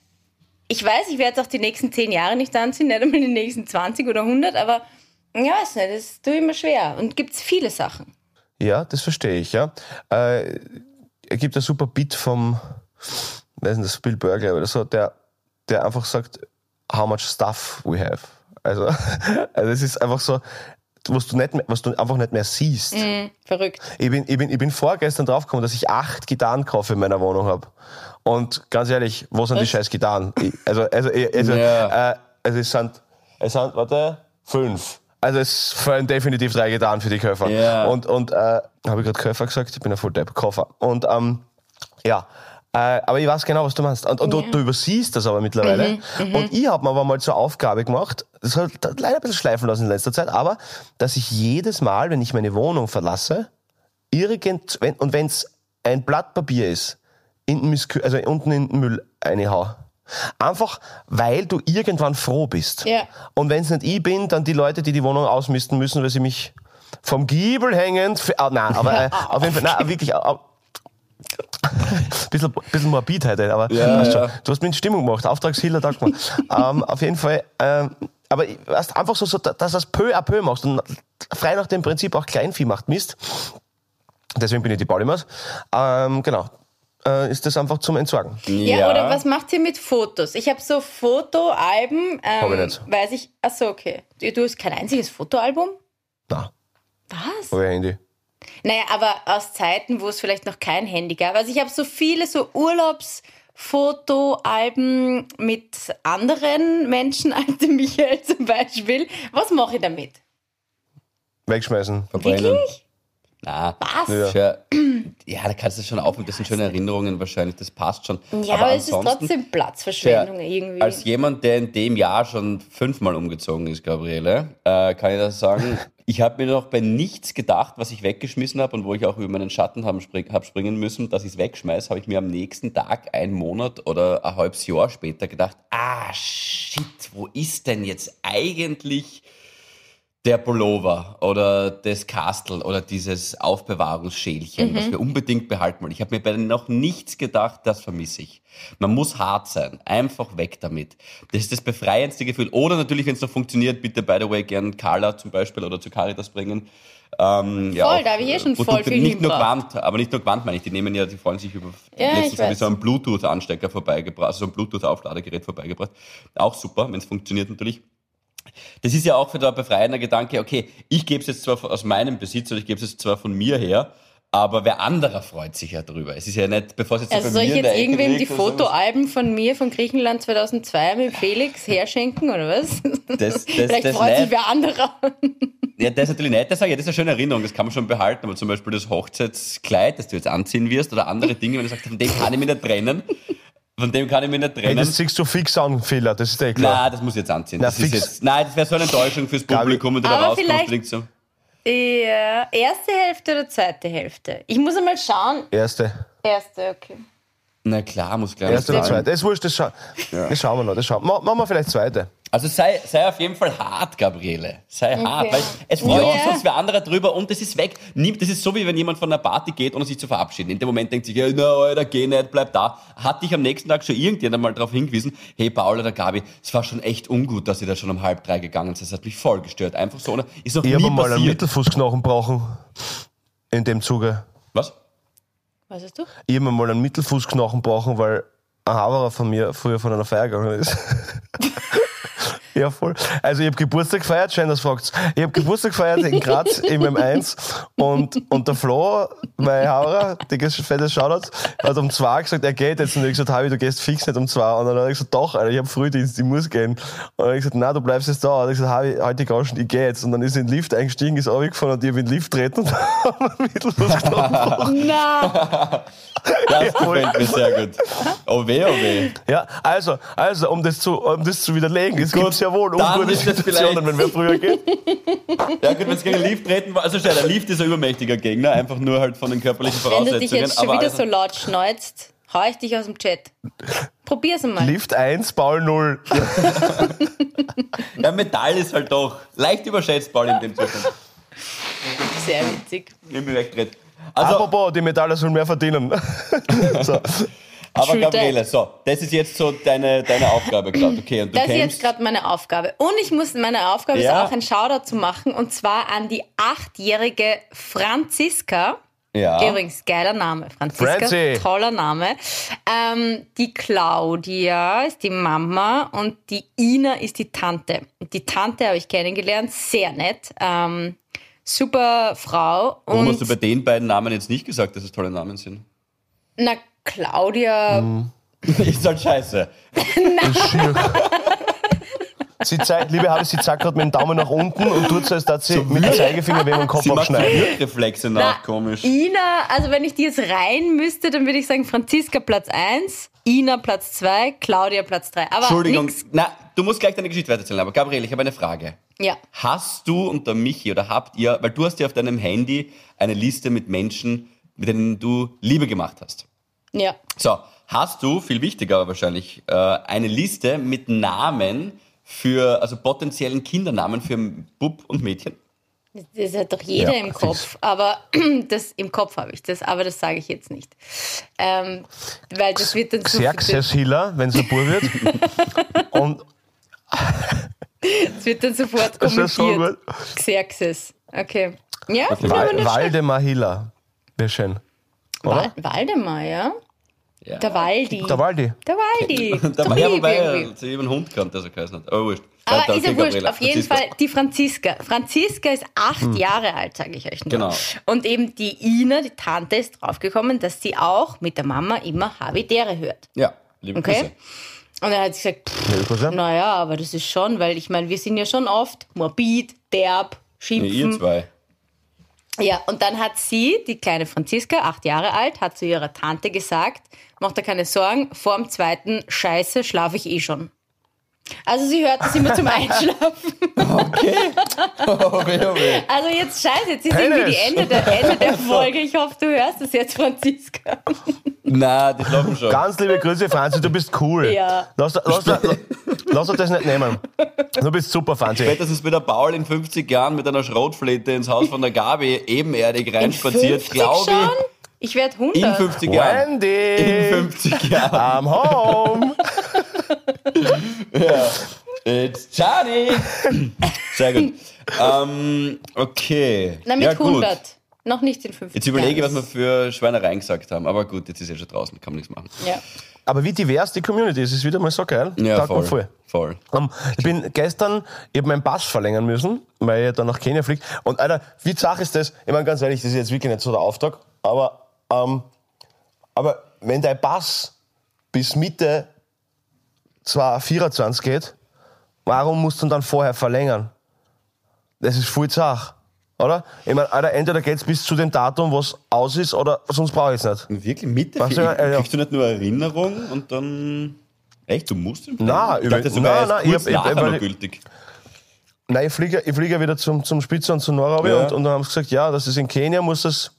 Ich weiß, ich werde es auch die nächsten zehn Jahre nicht anziehen, nicht einmal die nächsten 20 oder 100, aber ja, weiß nicht, das tue ich immer schwer. Und gibt es viele Sachen. Ja, das verstehe ich, ja. Äh, er gibt ein super Beat vom, weiß nicht, das Bill ich, oder so, der, der einfach sagt, how much stuff we have. Also, also es ist einfach so, was du, nicht mehr, was du einfach nicht mehr siehst. Mhm, verrückt. Ich bin, ich, bin, ich bin vorgestern draufgekommen, dass ich acht Gitarrenkoffer in meiner Wohnung habe. Und ganz ehrlich, wo sind die Was? scheiß Gitarren? Ich, also, also, also, Ja. äh, also es sind, es sind, warte, fünf. Also es fallen definitiv drei Gitarren für die Köffer. Ja. Und, und äh, habe ich gerade Köffer gesagt? Ich bin ein Fulltap, Koffer. Und ähm, ja, aber ich weiß genau, was du meinst. Und, und du, du übersiehst das aber mittlerweile. Und ich habe mir aber mal zur Aufgabe gemacht, das hat leider ein bisschen schleifen lassen in letzter Zeit, aber dass ich jedes Mal, wenn ich meine Wohnung verlasse, irgend, wenn, und wenn es ein Blatt Papier ist, in Miskü also unten in den Müll reinhau. Einfach, weil du irgendwann froh bist. Ja. Und wenn es nicht ich bin, dann die Leute, die die Wohnung ausmisten müssen, weil sie mich vom Giebel hängend. Ah, nein, aber äh, auf jeden Fall, nein, wirklich. Bisschen, bisschen morbid heute, aber Ja, ja. du hast mich in Stimmung gemacht. Auftragshiller, danke mal. ähm, auf jeden Fall, ähm, aber weißt, einfach so, so, dass du das peu à peu machst und frei nach dem Prinzip auch Kleinvieh macht Mist. Deswegen bin ich die Paulimas. Ähm, genau. Äh, ist das einfach zum Entsorgen. Ja, oder was macht ihr mit Fotos? Ich habe so Fotoalben. Ähm, Hab ich nicht. Weiß ich. Achso, okay. Du, du hast kein einziges Fotoalbum? Na, Was? euer Handy. Naja, aber aus Zeiten, wo es vielleicht noch kein Handy gab. Also ich habe so viele so Urlaubsfotoalben mit anderen Menschen als dem Michael zum Beispiel. Was mache ich damit? Wegschmeißen. Verbrennen. Wirklich? Na, Was? ja. ja, da kannst du schon aufnehmen. Das sind schöne Erinnerungen wahrscheinlich. Das passt schon. Ja, aber, es ist trotzdem Platzverschwendung irgendwie. Als jemand, der in dem Jahr schon fünfmal umgezogen ist, Gabriele, äh, kann ich das sagen. Ich habe mir noch bei nichts gedacht, was ich weggeschmissen habe und wo ich auch über meinen Schatten habe spring, hab springen müssen, dass ich es wegschmeiße, habe ich mir am nächsten Tag, einen Monat oder ein halbes Jahr später gedacht, ah, shit, wo ist denn jetzt eigentlich der Pullover oder das Kastel oder dieses Aufbewahrungsschälchen, das wir unbedingt behalten wollen. Ich habe mir bei noch nichts gedacht, das vermisse ich. Man muss hart sein, einfach weg damit. Das ist das befreiendste Gefühl. Oder natürlich, wenn es noch funktioniert, bitte, by the way, gern Carla zum Beispiel oder zu Caritas bringen. Ähm, ja, Voll, auch, da hab ich eh schon äh, voll Produkte, viel Nicht nur. Quant, aber nicht nur Quant, meine ich. Die nehmen ja, die freuen sich über. Ja, ich letztens habe ich so einen Bluetooth-Anstecker vorbeigebracht, also so ein Bluetooth-Aufladegerät vorbeigebracht. Auch super, wenn es funktioniert natürlich. Das ist ja auch für der befreiender Gedanke, okay, ich gebe es jetzt zwar aus meinem Besitz oder ich gebe es jetzt zwar von mir her, aber wer anderer freut sich ja drüber. Es ist ja nicht, bevor es jetzt so also soll ich jetzt irgendwem die liegt. Fotoalben von mir von Griechenland 2002 mit Felix herschenken oder was? Das, das, Vielleicht das freut sich wer anderer. Ja, das ist natürlich nicht, das das ist eine schöne Erinnerung, das kann man schon behalten, aber zum Beispiel das Hochzeitskleid, das du jetzt anziehen wirst oder andere Dinge, wenn du sagst, von dem kann ich mich nicht trennen, von dem kann ich mich nicht Hey, trennen. das ziehst du fix an, Fehler, das ist eh klar. Nein, das muss ich jetzt anziehen. Na, das ist fix. jetzt, nein, das wäre so eine Enttäuschung fürs. Publikum, wenn du da Aber rauskommst und so, Ja, erste Hälfte oder zweite Hälfte? Ich muss einmal schauen. Erste. Erste, okay. na klar, muss klar Erste oder zweite. Das ist wurscht, das, scha das schauen wir noch. Das schauen. Ma- Machen wir vielleicht zweite. Also sei, sei auf jeden Fall hart, Gabriele. Sei hart, weil es freut Ja. sich sonst wer anderer drüber und das ist weg. Das ist so, wie wenn jemand von einer Party geht, ohne sich zu verabschieden. In dem Moment denkt sich, ja, na, Alter, geh nicht, bleib da. Hat dich am nächsten Tag schon irgendjemand mal darauf hingewiesen, hey, Paul oder Gabi, es war schon echt ungut, dass ihr da schon um halb drei gegangen seid. Das hat mich voll gestört. Einfach so, oder? Ist noch Ich nie habe mal einen. Mittelfußknochen brauchen. In dem Zuge. Was? Was hast du? Ich habe mal einen Mittelfußknochen brauchen, weil ein Haberer von mir früher von einer Feier gegangen ist. Ja, voll. Also ich habe Geburtstag gefeiert, schön, dass du fragst. Ich habe Geburtstag gefeiert in Graz im M1 und, und der Flo, mein Haurer, dickes, fettes Shoutout, hat um zwei gesagt, er geht jetzt. Und ich gesagt, Habi, du gehst fix nicht um zwei. Und dann hat er gesagt, doch, Alter, ich habe Frühdienst, ich muss gehen. Und dann habe ich gesagt, nein, du bleibst jetzt da. Und er hat gesagt, Habi, heute Gauschen, ich gehe jetzt. Und dann ist er in den Lift eingestiegen, ist runtergefahren und ich habe in den Lift treten und haben mittellos getroffen. Na, Das gefällt mir sehr gut. Oh weh, oh weh. Ja, also, also, um das zu, um das zu widerlegen, es Gut, gibt ja wohl dann ungute Situationen, wenn wir früher gehen. Ja gut, wenn es gegen den Lift treten war, also schau, der Lift ist ein übermächtiger Gegner, einfach nur halt von den körperlichen wenn du dich Voraussetzungen. jetzt schon wieder also, so laut schneuzt, hau ich dich aus dem Chat. Probier's einmal. Lift 1, Paul 0. ja, Metall ist halt doch leicht überschätzt, Paul, in dem Zustand. Sehr witzig. Nimm mich weg, Dred. Also, Apropos, die Metalle sollen mehr verdienen. so. Aber True Gabriele, so, das ist jetzt so deine, deine Aufgabe gerade, okay? Und du Das ist jetzt kämpfst. gerade meine Aufgabe. Und ich muss, meine Aufgabe Ja. ist auch ein Shoutout zu machen und zwar an die achtjährige Franziska. Ja. Übrigens, geiler Name. Franziska, Franzi. toller Name. Ähm, die Claudia ist die Mama und die Ina ist die Tante. Und die Tante habe ich kennengelernt, sehr nett. Ähm, super Frau. Warum hast du bei den beiden Namen jetzt nicht gesagt, dass es tolle Namen sind? na, Claudia, ist halt scheiße. Schier. Sie zeigt, liebe Habe, sie zeigt gerade mit dem Daumen nach unten und tut so, als dass sie mit dem Zeigefinger wegen dem Kopf Sie macht so abschneiden. Reflexe Na, nach, komisch. Ina, also wenn ich die jetzt rein müsste, dann würde ich sagen Franziska Platz 1, Ina Platz 2, Claudia Platz 3. Aber Entschuldigung, nix. na, du musst gleich deine Geschichte weiterzählen, aber Gabriele, ich habe eine Frage. Ja. Hast du und der Michi oder habt ihr, weil du hast ja auf deinem Handy eine Liste mit Menschen, mit denen du Liebe gemacht hast. Ja. So, hast du, viel wichtiger aber wahrscheinlich, äh, eine Liste mit Namen für, also potenziellen Kindernamen für Bub und Mädchen? Das hat doch jeder Ja, im. Kopf. Aber das im Kopf habe ich das, aber das sage ich jetzt nicht. Ähm, weil das wird dann zu Xerxes Hiller, wenn es ein Bub wird. Und das wird dann sofort Das ist so kommentiert. Xerxes. Okay. Ja, aber Wal. Waldemar Hiller. Wäre schön. Wal Waldemar, ja? Ja. Der Waldi. Der Waldi. Der Waldi. War ja, lieb wobei er sie eben einen Hund kannte, der so geheißen hat. Aber wurscht. Aber Weiter, ist ja wurscht. Auf jeden Franziska. Fall die Franziska. Franziska ist acht Jahre alt, sage ich euch nur. Genau. Und eben die Ina, die Tante, ist draufgekommen, dass sie auch mit der Mama immer Havidere hört. Ja, liebe Okay? Grüße. Und dann hat sie gesagt, pff, naja, aber das ist schon, weil ich meine, wir sind ja schon oft morbid, derb, Nee, ihr schimpfen. zwei. Ja, und dann hat sie, die kleine Franziska, acht Jahre alt, hat zu ihrer Tante gesagt, mach dir keine Sorgen, vor dem zweiten Scheiße schlafe ich eh schon. Also sie hört das immer zum Einschlafen. Okay. oh weh, oh weh. Also jetzt scheiße, jetzt ist irgendwie die Penis. Ende der, Ende der Folge. Ich hoffe, du hörst das jetzt, Franziska. Na, die schlafen schon. Ganz liebe Grüße, Franzi, du bist cool. Ja. Lass, lass, lass, lass das nicht nehmen. Du bist super, Franzi. Spätestens wie der Paul in 50 Jahren mit einer Schrotflinte ins Haus von der Gabi ebenerdig reinspaziert, 50 glaube schon? Ich werde 100. ich. In 50 Jahren. In Wendy, 50 Jahren. I'm home. It's Johnny. Sehr gut. Ähm, okay. Na, mit ja, gut. 100. Noch nicht in 50 Jetzt überlege ich, was wir für Schweinereien gesagt haben. Aber gut, jetzt ist er schon draußen, kann man nichts machen. Ja. Aber wie divers die Community ist, ist wieder mal so geil. Ja, Taugt mir voll. Voll. Ähm, ich bin gestern, ich habe meinen Pass verlängern müssen, weil ich dann nach Kenia fliege. Und Alter, wie zach ist das? Ich meine, ganz ehrlich, das ist jetzt wirklich nicht so der Auftrag, aber, ähm, aber wenn dein Pass bis Mitte 2024 geht, warum musst du dann vorher verlängern? Das ist voll zach, oder? Ich meine, Alter, entweder geht's bis zu dem Datum, was aus ist, oder sonst brauche ich es nicht. Wirklich Mitte? Was, ja, ja. Kriegst du nicht nur Erinnerung und dann. Echt, du musst ihn Nein, ich dachte, sogar nein, nein, kurz ich ich- noch ich- gültig. Nein, ich fliege, ich fliege wieder zum, zum Spitze und zu Nairobi Ja. und, und dann haben sie gesagt, ja, das ist in Kenia, muss das,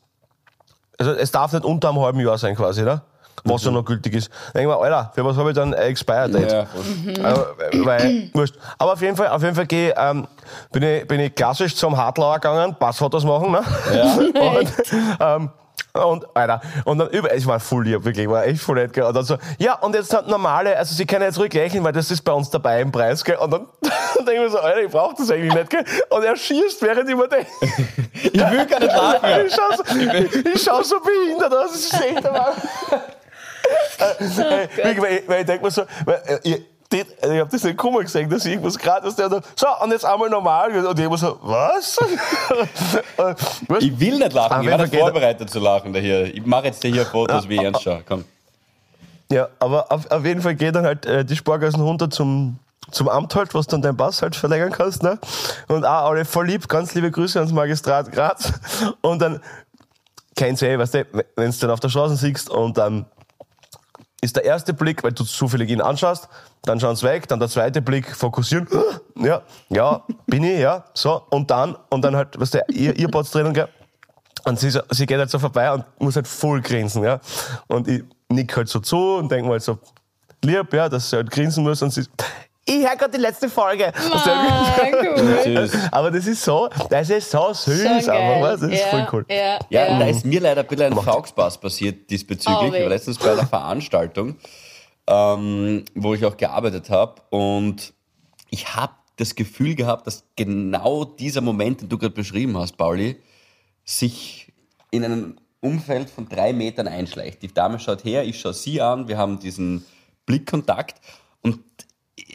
also es darf nicht unter einem halben Jahr sein quasi, ne? Was ja noch gültig ist. Dann denke ich mir, Alter, für was habe ich dann ein Expired Date? Mhm. Ja, voll. Also, äh, weil, wurscht. Aber auf jeden Fall, auf jeden Fall gehe, ähm, bin, ich, bin ich klassisch zum Hartlauer gegangen, Passfotos machen, ne? Ja. Und, ähm, und, Alter, und dann über, ich war voll lieb, wirklich, war echt voll nett, gell. Und dann so, ja, und jetzt hat normale, also Sie können jetzt ruhig rechnen, weil das ist bei uns dabei im Preis, gell. Und dann, dann denke ich mir so, Alter, ich brauche das eigentlich nicht, gell. Und er schießt, während ich mir denke, Ich will gar nicht lachen. ich schau so, ich schau so behindert aus, das ist echt der Wahnsinn. Äh, weil, weil ich denke mir so, weil, äh, ich, die, ich hab das nicht kommen gesehen, dass ich irgendwas gratis der dann, so, und jetzt einmal normal. Und ich immer so, was? Ich will nicht lachen, Aber ich war nicht vorbereitet zu lachen. Daher. Ich mache jetzt hier Fotos, wie ich ernst schaue. Komm. Ja, aber auf, auf jeden Fall geht dann halt äh, die Spargassen runter zum, zum Amt halt, was dann dein Pass halt verlängern kannst, ne? Und auch alle voll lieb, ganz liebe Grüße ans Magistrat Graz. Und dann kennst du eh, weißt du, wenn du dann auf der Straße siehst und dann ist der erste Blick, weil du zufällig ihn anschaust, dann schauen sie weg, dann der zweite Blick, fokussieren, ja, ja, bin ich, ja, so, und dann, und dann halt, weißt du, ihr, ihr Pots drinnen, gell? Und sie, sie geht halt so vorbei und muss halt voll grinsen, ja. Und ich nick halt so zu und denke mir halt so, lieb, ja, dass sie halt grinsen muss und sie, ich höre gerade die letzte Folge. Ah, cool. Aber das ist so, das ist so süß, aber das ist ja, voll cool. Ja, Ja, da ist mir leider ein bisschen ein Fauxpass passiert diesbezüglich. Oh, ich war letztens bei einer Veranstaltung, ähm, wo ich auch gearbeitet habe und ich habe das Gefühl gehabt, dass genau dieser Moment, den du gerade beschrieben hast, Pauli, sich in einem Umfeld von drei Metern einschleicht. Die Dame schaut her, ich schaue sie an, wir haben diesen Blickkontakt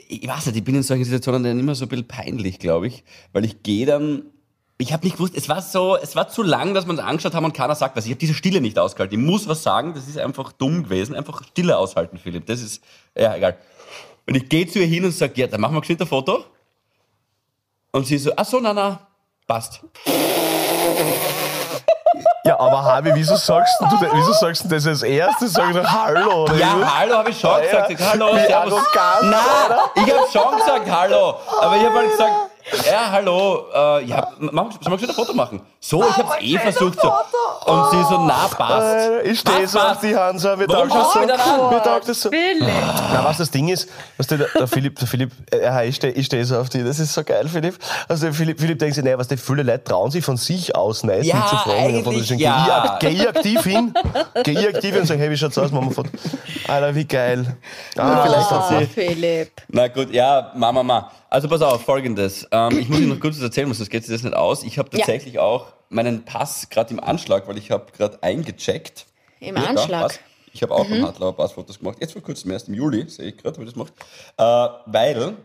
ich weiß nicht, ich bin in solchen Situationen dann immer so ein bisschen peinlich, glaube ich, weil ich gehe dann, ich habe nicht gewusst, es war so, es war zu lang, dass man es angeschaut haben und keiner sagt was. Ich habe diese Stille nicht ausgehalten. Ich muss was sagen, das ist einfach dumm gewesen. Einfach Stille aushalten, Philipp. Das ist, ja, egal. Und ich gehe zu ihr hin und sage, ja, dann machen wir geschwind ein Foto. Und sie so, ach so, na, na, passt. Ja, aber Harvey, wieso sagst du, wieso sagst du das als erstes? Sag doch Hallo, oder? Ja, hallo, habe ich schon gesagt. Ich sag, hallo, servus. Nein, ich habe schon gesagt hallo. Aber ich habe halt gesagt, ja, hallo, äh, ja, mach, soll man schon ein Foto machen? So, ich habe es eh versucht. So. Und sie so, na, passt. Äh, Ich stehe so auf die Hand, so, mir Warum taugt das so. du? Mir taugt das so. Philipp. Na, was das Ding ist, was der, der Philipp, der Philipp, äh, ja, ich stehe ich steh so auf die, das ist so geil, Philipp. Also, Philipp, Philipp denkt sich, nee, was die viele Leute trauen sich von sich aus nicht Ja, eigentlich Geh, ja. geh ich aktiv hin, geh ich aktiv hin und sag, hey, wie schaut's aus, Mama? Foto. Alter, wie geil. Ah, vielleicht hat Oh, sie. Philipp. Na gut, ja, Mama, Mama. Also pass auf, folgendes. Ähm, ich muss Ihnen noch kurz was erzählen, sonst geht sich das nicht aus. Ich habe Ja. tatsächlich auch meinen Pass gerade im Anschlag, weil ich habe gerade eingecheckt. Im Ja, da, Anschlag. Pass. Ich habe auch mhm. Hartlauer Passfotos gemacht. Jetzt vor kurzem, erst im Juli, sehe ich gerade, habe ich das gemacht. Äh, weil,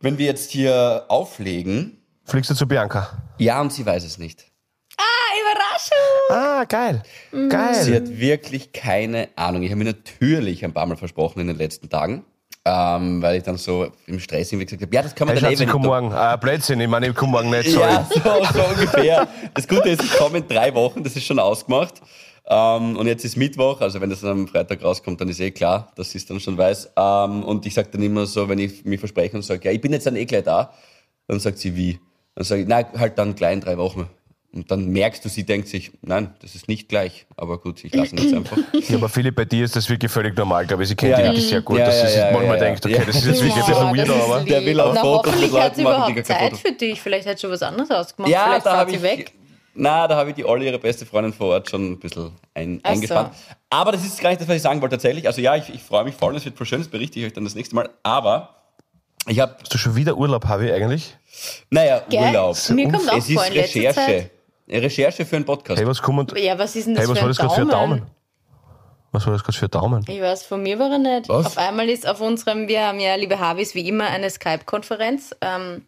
wenn wir jetzt hier auflegen, Fliegst du zu Bianca? ja, und sie weiß es nicht. Überraschung. Ah, geil. Sie Geil. hat wirklich keine Ahnung. Ich habe mir natürlich ein paar Mal versprochen in den letzten Tagen, ähm, weil ich dann so im Stress irgendwie gesagt habe, ja, das kann man Hey, dann eh, ich wenn komm ich morgen. Ah, Blödsinn, ich meine, ich komm morgen nicht, sorry. Ja, so, so ungefähr. Das Gute ist, ich komme in drei Wochen, das ist schon ausgemacht. Ähm, und jetzt ist Mittwoch, also wenn das dann am Freitag rauskommt, dann ist eh klar, dass sie es dann schon weiß. Ähm, und ich sage dann immer so, wenn ich mich verspreche und sage, ja, ich bin jetzt dann eh gleich da, dann sagt sie, wie? Dann sage ich, nein, halt dann gleich in drei Wochen. Und dann merkst du, sie denkt sich, nein, das ist nicht gleich. Aber gut, ich lasse ihn jetzt einfach. Ja, aber Philipp, bei dir ist das wirklich völlig normal, glaube ich. Sie kennt Ja, dich ja. wirklich sehr gut, Ja, dass ja, sie sich ja, manchmal ja, denkt, okay, ja. das ist jetzt wirklich ein bisschen weird, aber. Der will auch Na, Fotos mit Leuten hat sie machen, die Zeit Foto- für dich. Vielleicht hat sie was anderes ausgemacht. Ja, Vielleicht da fährt habe sie ich. weg. Na, da habe ich die Olli, ihre beste Freundin vor Ort, schon ein bisschen ein, so. eingespannt. Aber das ist gar nicht das, was ich sagen wollte tatsächlich. Also ja, ich, ich freue mich voll, es wird voll schön, das berichte ich euch dann das nächste Mal. Aber ich habe, Hast du schon wieder Urlaub, Harvey, eigentlich? naja, Gell? Urlaub. Mir kommt auch Es vor ist Recherche. Recherche für einen Podcast. Hey, was kommt. Ja, was ist denn das Hey, was für war ein das gerade für ein Daumen? Daumen? Was war das gerade für ein Daumen? Ich weiß, von mir war er nicht. Was? Auf einmal ist auf unserem, wir haben ja, liebe Havis, wie immer eine Skype-Konferenz. Ähm,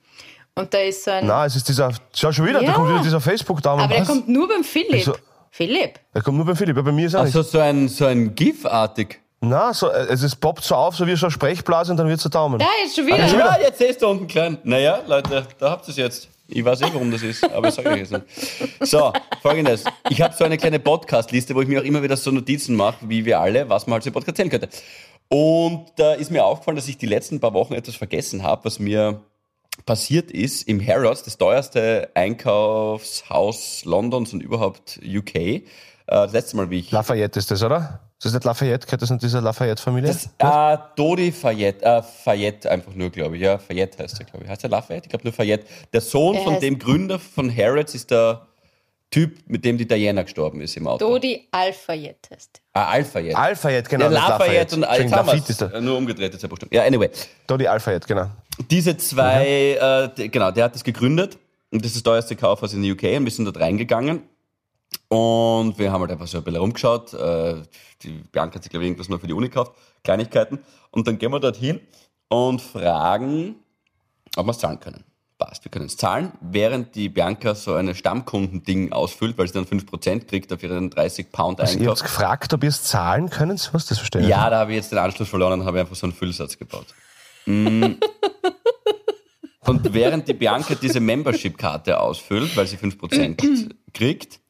und da ist so ein. Nein, es ist dieser. Schau schon wieder, Ja. da kommt wieder dieser Facebook-Daumen. aber der Was? kommt nur beim Philipp. Also- Philipp. Der kommt nur beim Philipp, ja, bei mir ist er nicht. Also so ein, so ein GIF-artig. Nein, so, äh, es ist poppt so auf, so wie so eine Sprechblase und dann wird es ein Daumen. Da, jetzt schon wieder. Ja, jetzt siehst du unten klein. Naja, Leute, da habt ihr es jetzt. Ich weiß eh, warum das ist, aber ich sage euch jetzt nicht. So, folgendes. Ich habe so eine kleine Podcast-Liste, wo ich mir auch immer wieder so Notizen mache, wie wir alle, was man halt so Podcast erzählen könnte. Und da ist mir aufgefallen, dass ich die letzten paar Wochen etwas vergessen habe, was mir passiert ist im Harrods, das teuerste Einkaufshaus Londons und überhaupt UK. Äh, Das letzte Mal, wie ich Lafayette ist das, oder? Ist das nicht Lafayette? Gehört das nicht dieser Lafayette-Familie? Äh, Dodi Fayette, äh, Fayette einfach nur, glaube ich. Ja, Fayette heißt er, glaube ich. Heißt er Lafayette? Ich glaube nur Fayette. Der Sohn Der von dem Gründer von Harrods ist der Typ, mit dem die Diana gestorben ist im Auto. Dodi Alpha-Jet heißt. Ah, Alfayette. Alfayette, genau. ja, das ist Lafayette und Thomas. Lafitte ist der. Äh, Nur umgedreht jetzt Buchstaben. Ja, anyway. Da die Alfayette, genau. Diese zwei, äh, die- genau, der hat das gegründet und das ist das teuerste Kaufhaus in der UK und wir sind dort reingegangen Und wir haben halt einfach so ein bisschen rumgeschaut. Äh, die Bianca hat sich, glaube ich, irgendwas noch für die Uni gekauft. Kleinigkeiten. Und dann gehen wir dorthin und fragen, ob wir es zahlen können. Passt, wir können es zahlen, während die Bianca so eine Stammkundending ausfüllt, weil sie dann 5% kriegt auf ihren 30 Pound Also ihr habt Einkauf. gefragt, ob ihr es zahlen können? Was das verstehen? Ja, da habe ich jetzt den Anschluss verloren und habe einfach so einen Füllsatz gebaut. Mm. Und während die Bianca diese Membership-Karte ausfüllt, weil sie 5% kriegt,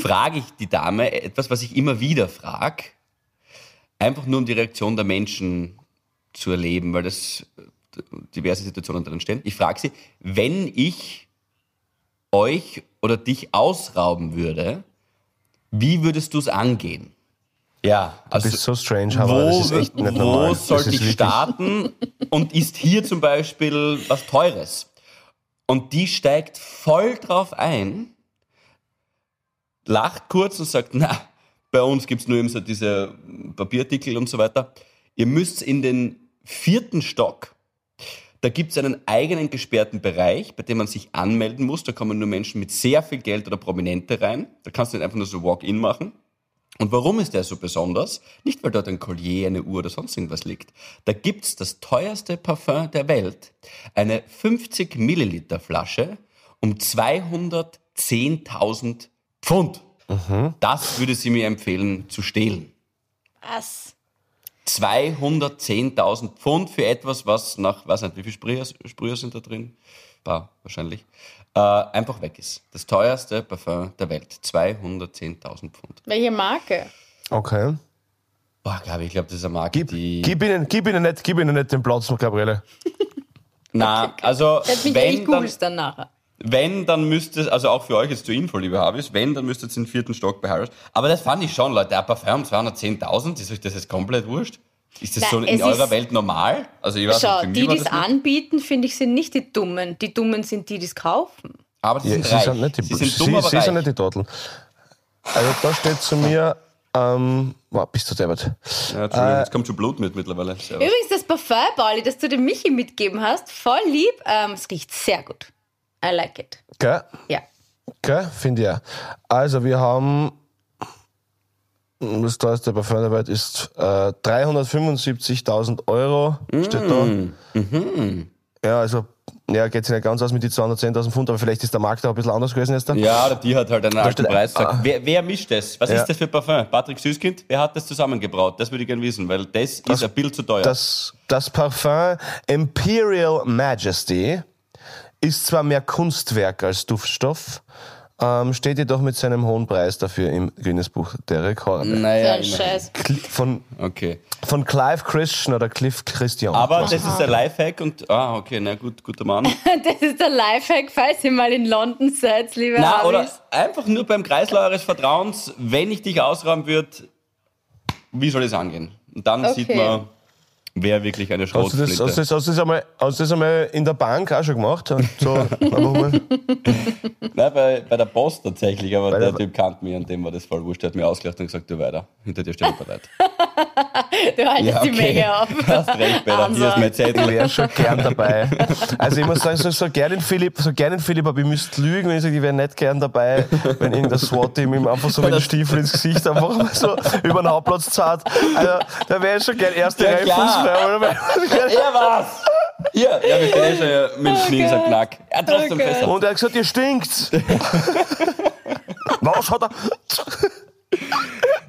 frage ich die Dame etwas, was ich immer wieder frage, einfach nur um die Reaktion der Menschen zu erleben, weil das diverse Situationen drin stehen. Ich frage sie, wenn ich euch oder dich ausrauben würde, wie würdest du es angehen? Ja, Du bist so strange, aber wo, das ist echt nicht normal. wo Das sollte ist ich starten und ist hier zum Beispiel was Teures? Und die steigt voll drauf ein, lacht kurz und sagt, na, bei uns gibt's nur eben so diese Papierartikel und so weiter. Ihr müsst in den vierten Stock. Da gibt's einen eigenen gesperrten Bereich, bei dem man sich anmelden muss. Da kommen nur Menschen mit sehr viel Geld oder Prominente rein. Da kannst du nicht einfach nur so Walk-in machen. Und warum ist der so besonders? Nicht, weil dort ein Collier, eine Uhr oder sonst irgendwas liegt. Da gibt's das teuerste Parfum der Welt. Eine 50 Milliliter Flasche um 210.000 Pfund. Das würde sie mir empfehlen zu stehlen. Was? 210.000 Pfund für etwas, was nach, weiß nicht, wie viele Sprüher, Sprüher sind da drin? Paar, wahrscheinlich. Äh, einfach weg ist. Das teuerste Parfum der Welt. 210.000 Pfund. Welche Marke? Okay. Boah, glaube ich, glaube, das ist eine Marke, Gib, die... gib, ihnen, gib, ihnen nicht, gib ihnen nicht den Platz, Gabriele. Na, also wenn dann, dann nachher. wenn, dann müsste es, also auch für euch jetzt zur Info, liebe Habis, wenn, dann müsste es den vierten Stock bei Harris. Aber das fand ich schon, Leute, ein Parfum um 210.000, ist euch das jetzt komplett wurscht? Ist das Nein, so in eurer ist- Welt normal? Also ich weiß Schau, nicht, die, die es anbieten, finde ich, sind nicht die Dummen. Die Dummen sind die, die es kaufen. Aber sie Ja, sind sie reich. sind nicht die, sie sind sie, dumm, aber sie reich. sind nicht die Trottel. Also da steht zu mir, ähm, wow, bist du derbert. ja, Entschuldigung, jetzt kommt schon Blut mit mittlerweile. Servus. Übrigens, das Parfum, Pauli, das du dem Michi mitgeben hast, voll lieb. Ähm, es riecht sehr gut. I like it. Gell? Ja. Gell? Finde ich auch. Also wir haben, das teuerste Parfum der Welt ist äh, 375.000 Euro, steht da. Mhm. Ja, also, ja, geht sich nicht ganz aus mit die 210.000 Pfund, aber vielleicht ist der Markt auch ein bisschen anders gewesen jetzt da. Ja, oder die hat halt einen alten Preis ah. Wer, wer mischt das? Was Ja. ist das für Parfum? Patrick Süßkind? Wer hat das zusammengebraut? Das würde ich gerne wissen, weil das, ist ein Bild zu teuer. Das, das Parfum Imperial Majesty ist zwar mehr Kunstwerk als Duftstoff, ähm, steht jedoch mit seinem hohen Preis dafür im Guinness Buch der Rekorde. Naja. Scheiß. Von, Okay. von Clive Christian oder Cliff Christian. Aber das ist ein Lifehack und, ah, okay, na gut, guter Mann. Das ist der Lifehack, falls ihr mal in London seid, liebe Na, oder einfach nur beim Kreisler eures Vertrauens, wenn ich dich ausrauben würde, wie soll es angehen? Und dann Okay. sieht man, wer wirklich eine Hast du, das, Schrotflinte hast, du das, hast, du das einmal, hast du das einmal in der Bank auch schon gemacht? So, einfach mal. Nein, bei, bei der Post tatsächlich, aber Bei der der- Typ kannte mich und dem war das voll wurscht. Der hat mir ausgelacht und gesagt, du weiter, hinter dir steht bereit. Du haltest die Menge auf. Hast recht, Peter, hier ist mein Ich Zettel. wäre schon gern dabei. Also ich muss sagen, so, so gern den Philipp, so gern den Philipp, aber ich müsste lügen, wenn ich sage, ich wäre nicht gern dabei, wenn irgendein SWAT-Team ihm einfach so mit dem Stiefel ins Gesicht einfach mal so über den Hauptplatz zahlt. Also da wäre ich schon gern erste Ja, Reihe oder? Er war's! Hier, ja, wir stehen eh schon mit seinem Knack. Er hat trotzdem Okay. fest. Und er hat gesagt, ihr stinkt's. Was hat er?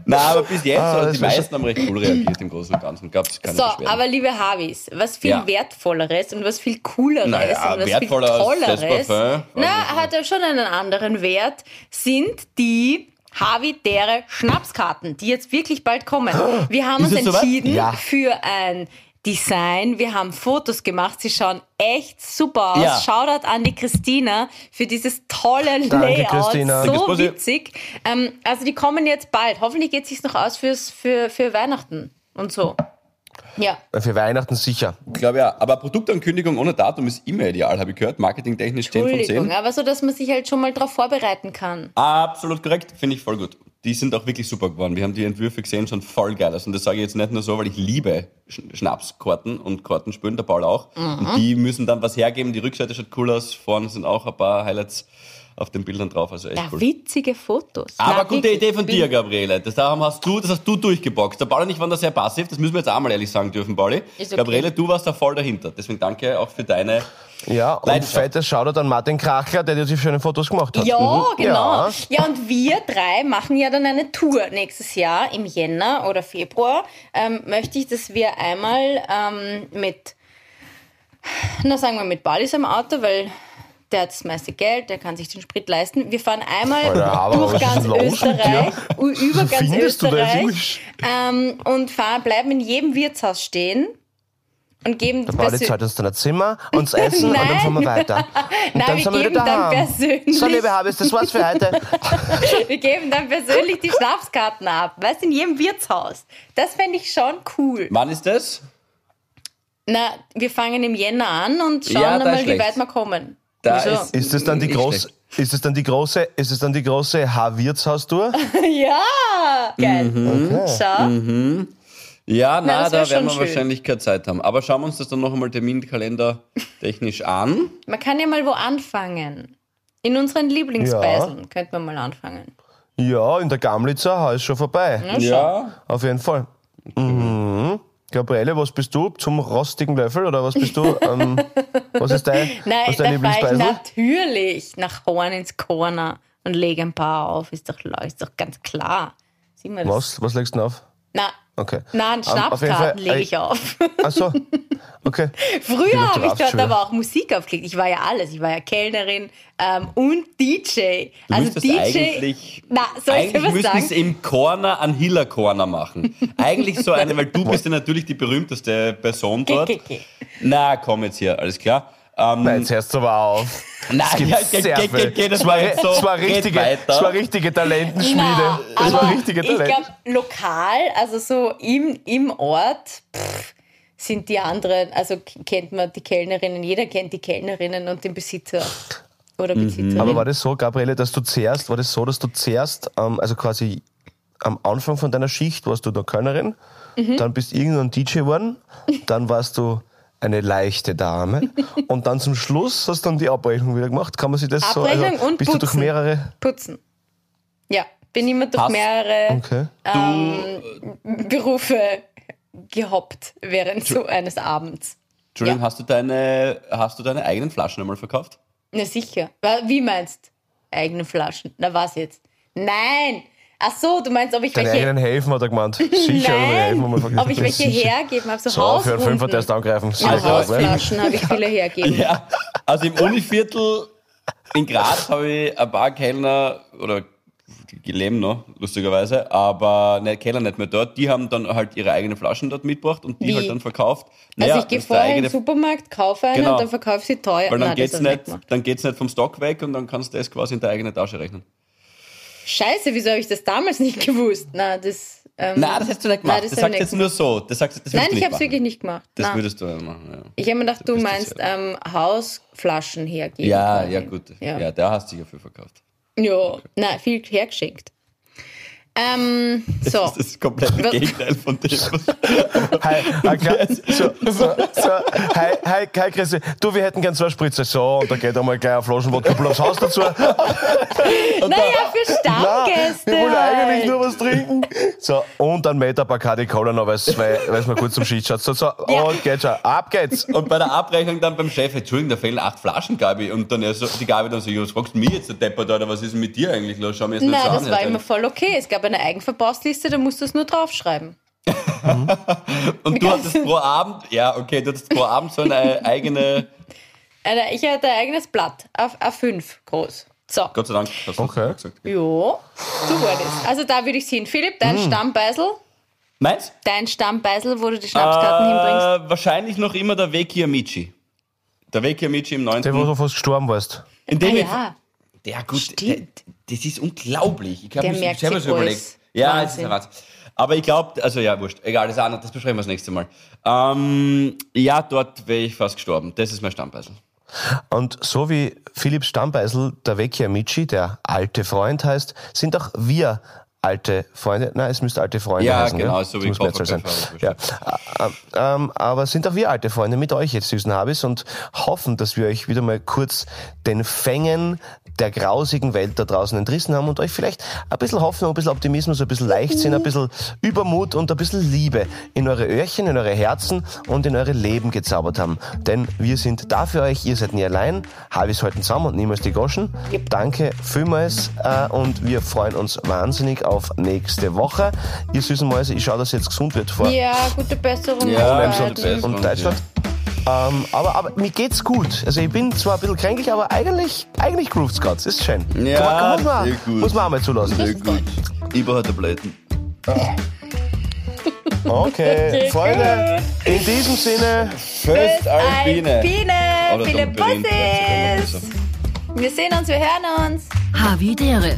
Nein, aber bis jetzt, Ah, also die meisten haben recht cool reagiert im Großen und Ganzen. Gab's keine So, Beschwerden. aber liebe Habis, was viel Ja. wertvolleres und was viel cooleres Naja, und was viel tolleres, na, hat ja schon einen anderen Wert, sind die Havidere Schnapskarten, die jetzt wirklich bald kommen. Wir haben Ist uns entschieden Ja. für ein Design. Wir haben Fotos gemacht. Sie schauen echt super aus. Ja. Shoutout an die Christina für dieses tolle Danke, Layout. Christina. So witzig. Ähm, also die kommen jetzt bald. Hoffentlich geht es sich noch aus fürs, für, für Weihnachten und so. Ja. Für Weihnachten sicher. Ich glaube ja, aber Produktankündigung ohne Datum ist immer ideal, habe ich gehört. Marketingtechnisch 10 von 10. Entschuldigung, aber so, dass man sich halt schon mal darauf vorbereiten kann. Absolut korrekt, finde ich voll gut. Die sind auch wirklich super geworden. Wir haben die Entwürfe gesehen, schon voll geil aus. Und das sage ich jetzt nicht nur so, weil ich liebe Sch- Schnapskarten und Kartenspülen, der Paul auch. Und die müssen dann was hergeben. Die Rückseite schaut cool aus, vorne sind auch ein paar Highlights. Auf den Bildern drauf. Also echt Ja, cool. witzige Fotos. Aber Na, gute Idee von dir, Gabriele. Das hast du, das hast du durchgeboxt. Der Pauli und ich waren da sehr passiv, das müssen wir jetzt auch mal ehrlich sagen dürfen, Pauli. Okay. Gabriele, du warst da voll dahinter. Deswegen danke auch für deine. Ja, und fettes Shoutout an Martin Krachler, der dir die schönen Fotos gemacht hat. Ja, Mhm. genau. Ja. Ja. und wir drei machen ja dann eine Tour nächstes Jahr im Jänner oder Februar. Ähm, möchte ich, dass wir einmal ähm, mit, na sagen wir mit Balis am Auto, weil der hat das meiste Geld, der kann sich den Sprit leisten. Wir fahren einmal Alter, durch ganz Österreich, über ganz Findest Österreich ähm, und fahren, bleiben in jedem Wirtshaus stehen und geben Der Pauli zahlt uns dann ein Zimmer, uns Essen und dann fahren wir weiter. Und Nein, dann wir sind wir geben wieder dann persönlich- So, liebe Habis, das war's für heute. Wir geben dann persönlich die Schnapskarten ab. Weißt du, in jedem Wirtshaus. Das fände ich schon cool. Wann ist das? Na, wir fangen im Jänner an und schauen Ja, dann da mal, wie weit wir kommen. Da Wieso? ist- Ist es dann die Nicht große, ist es dann die große, ist es dann die große H-Wirtshaus-Tour? ja, geil. Mhm. Schau. Ja, na, das wär da werden wir schön. wahrscheinlich keine Zeit haben. Aber schauen wir uns das dann noch einmal Terminkalender technisch an. Man kann ja mal wo anfangen. In unseren Lieblingspeiseln könnte man mal anfangen. Ja, in der Gamlitzer Haar ist schon vorbei. Na, schau. Ja, Auf jeden Fall. Mhm. Gabriele, was bist du? Zum rostigen Löffel oder was bist du? ähm, was ist dein, Nein, was ist da dein fahre ich natürlich nach Horn ins Corner und lege ein paar auf. Ist doch, ist doch ganz klar. Sieh mal das. Was, was legst du denn auf? Na, Okay. Nein, Ähm, Schnapskarten Fall, lege äh, ich auf. Achso, okay. Früher habe ich dort aber auch Musik aufgelegt. Ich war ja alles. Ich war ja Kellnerin ähm, und DJ. du also DJ. eigentlich, Na, soll ich eigentlich was müssten es im Corner an Hiller Corner machen. eigentlich so eine, weil du bist ja natürlich die berühmteste Person dort. Na, komm jetzt hier, alles klar. Ähm, Nein, jetzt hörst du aber auf. Nein, Es gibt ja, ge- sehr ge- ge- geht das Es war, so, es war richtige, es war richtige Talentenschmiede. Na, Es war richtige ich Talent. glaube, lokal, also so im, im Ort, pff, sind die anderen, also kennt man die Kellnerinnen, jeder kennt die Kellnerinnen und den Besitzer oder Besitzerin. Aber war das so, Gabriele, dass du zuerst, war das so, dass du zuerst, ähm, also quasi am Anfang von deiner Schicht warst du noch Kellnerin, Mhm. dann bist du irgendwann DJ geworden, dann warst du eine leichte Dame und dann zum Schluss hast du dann die Abrechnung wieder gemacht. Kann man sich das so, also Abrechnung und bist du durch Putzen. mehrere, Putzen. Ja, bin immer durch Hast- mehrere okay. Berufe gehoppt während so eines Abends. Entschuldigung, Ja. hast, du deine, hast du deine eigenen Flaschen einmal verkauft? Na sicher. Wie meinst? Eigene Flaschen. Na was jetzt? Nein! Ach so, du meinst, ob ich Deine welche. eigenen Helfen hat er gemeint. Sicher, deine Helfen haben wir Nein, vergessen. ob ich welche Sicher. hergeben habe, so, So, für einen Hausrunden. Fünfer darfst du angreifen. So, Also? Hausflaschen habe ich viele hergeben. Ja, also im Univiertel in Graz habe ich ein paar Kellner, oder die leben noch, lustigerweise, aber ne, Kellner nicht mehr dort, die haben dann halt ihre eigenen Flaschen dort mitgebracht und die Wie? halt dann verkauft. Also Naja, ich gehe vorher in eigene- den Supermarkt, kaufe eine Genau. und dann verkaufe sie teuer. Weil dann Nein, geht's das hab ich nicht, gemacht. dann geht's nicht vom Stock weg und dann kannst du das quasi in der eigenen Tasche rechnen. Scheiße, wieso habe ich das damals nicht gewusst? Na, das. Ähm, Nein, das hast du nicht gemacht. Nein, das das sagst du jetzt nur so. Das sagst, das Nein, du ich habe es wirklich nicht gemacht. Das Nein. würdest du machen, ja. Ich habe mir gedacht, du, bist meinst ähm, Hausflaschen hergeben. Ja, ja, gut. Ja. Ja, der hast du ja viel verkauft. ja. nein, viel hergeschenkt. Ähm, so. Das ist das komplette Was- Gegenteil von dem. Hi, hi, klar. so, so, so, hi, hi, hi, Christi. Du, wir hätten gern zwei Spritze. So, und da geht einmal gleich eine Flaschen Wodka plus Haus dazu. Naja, für Stammgäste. Wir wollen eigentlich halt. nur was trinken. So, und ein Meter Bacardi Cola noch, weil es mir gut zum Schicht schaut. So, so, Ja. und geht schon. Ab geht's. Und bei der Abrechnung dann beim Chef, Entschuldigung, da fehlen acht Flaschen, Gabi. Und dann so, die Gabi dann so, ja, was fragst du mich jetzt, der Deppert, oder was ist denn mit dir eigentlich los? Schau mir jetzt nicht Nein, so an. das war immer voll okay. Es gab eine Eigenverbausliste, da musst du es nur draufschreiben. Und du hattest pro Abend, ja, okay, du hattest pro Abend so eine eigene, Eine, ich hatte ein eigenes Blatt, auf A5 groß. So. Gott sei Dank, hast du Okay. gesagt. Jo, so war das. Also da würde ich sehen. Philipp, Hm. dein Stammbeisel, Meins? dein Stammbeisel, wo du die Schnapskarten hinbringst. Äh, wahrscheinlich noch immer der Vecchio Amici. Der Vecchio Amici im 19. Der, wo du fast gestorben warst. in dem Ah, ich- ja. Der gut, der, Stimmt. Das ist unglaublich. Ich habe mich merkt selber so überlegt. Ja, das ist ein Wahnsinn. Aber ich glaube, also ja, wurscht. Egal, das, andere, das besprechen wir das nächste Mal. Ähm, ja, dort wäre ich fast gestorben. Das ist mein Stammbeisel. Und so wie Philipp Stammbeisel, der Vecchio Amici, der alte Freund heißt, sind auch wir alte Freunde. Nein, es müsste alte Freunde Ja, heißen. genau, gell? so Das wie muss Mehrzahl sein. Ja. Ä- Ähm, aber sind auch wir alte Freunde mit euch jetzt, süßen Habis, und hoffen, dass wir euch wieder mal kurz den Fängen der grausigen Welt da draußen entrissen haben und euch vielleicht ein bisschen Hoffnung, ein bisschen Optimismus, ein bisschen Leichtsinn, ein bisschen Übermut und ein bisschen Liebe in eure Öhrchen, in eure Herzen und in eure Leben gezaubert haben. Denn wir sind da für euch, ihr seid nie allein. Habis halten zusammen und niemals die Goschen. Danke vielmals äh, und wir freuen uns wahnsinnig auf nächste Woche. Ihr süßen Mäuse, ich schaue, dass ihr jetzt gesund wird vor Ja, gute Besserung. Ja, beiden. Besserung. und Deutschland. Ähm, aber, aber mir geht's gut. Also ich bin zwar ein bisschen kränklich, aber eigentlich, eigentlich grooves Gott. Ist schön. Ja, man, kann man, sehr gut. muss man auch mal zulassen. Sehr gut. Iberhat-Tabletten. Okay, Freunde, in diesem Sinne, Fürst Alpine. Alpine. Oder Viele Bussis. Wir sehen uns, wir hören uns. Havidere.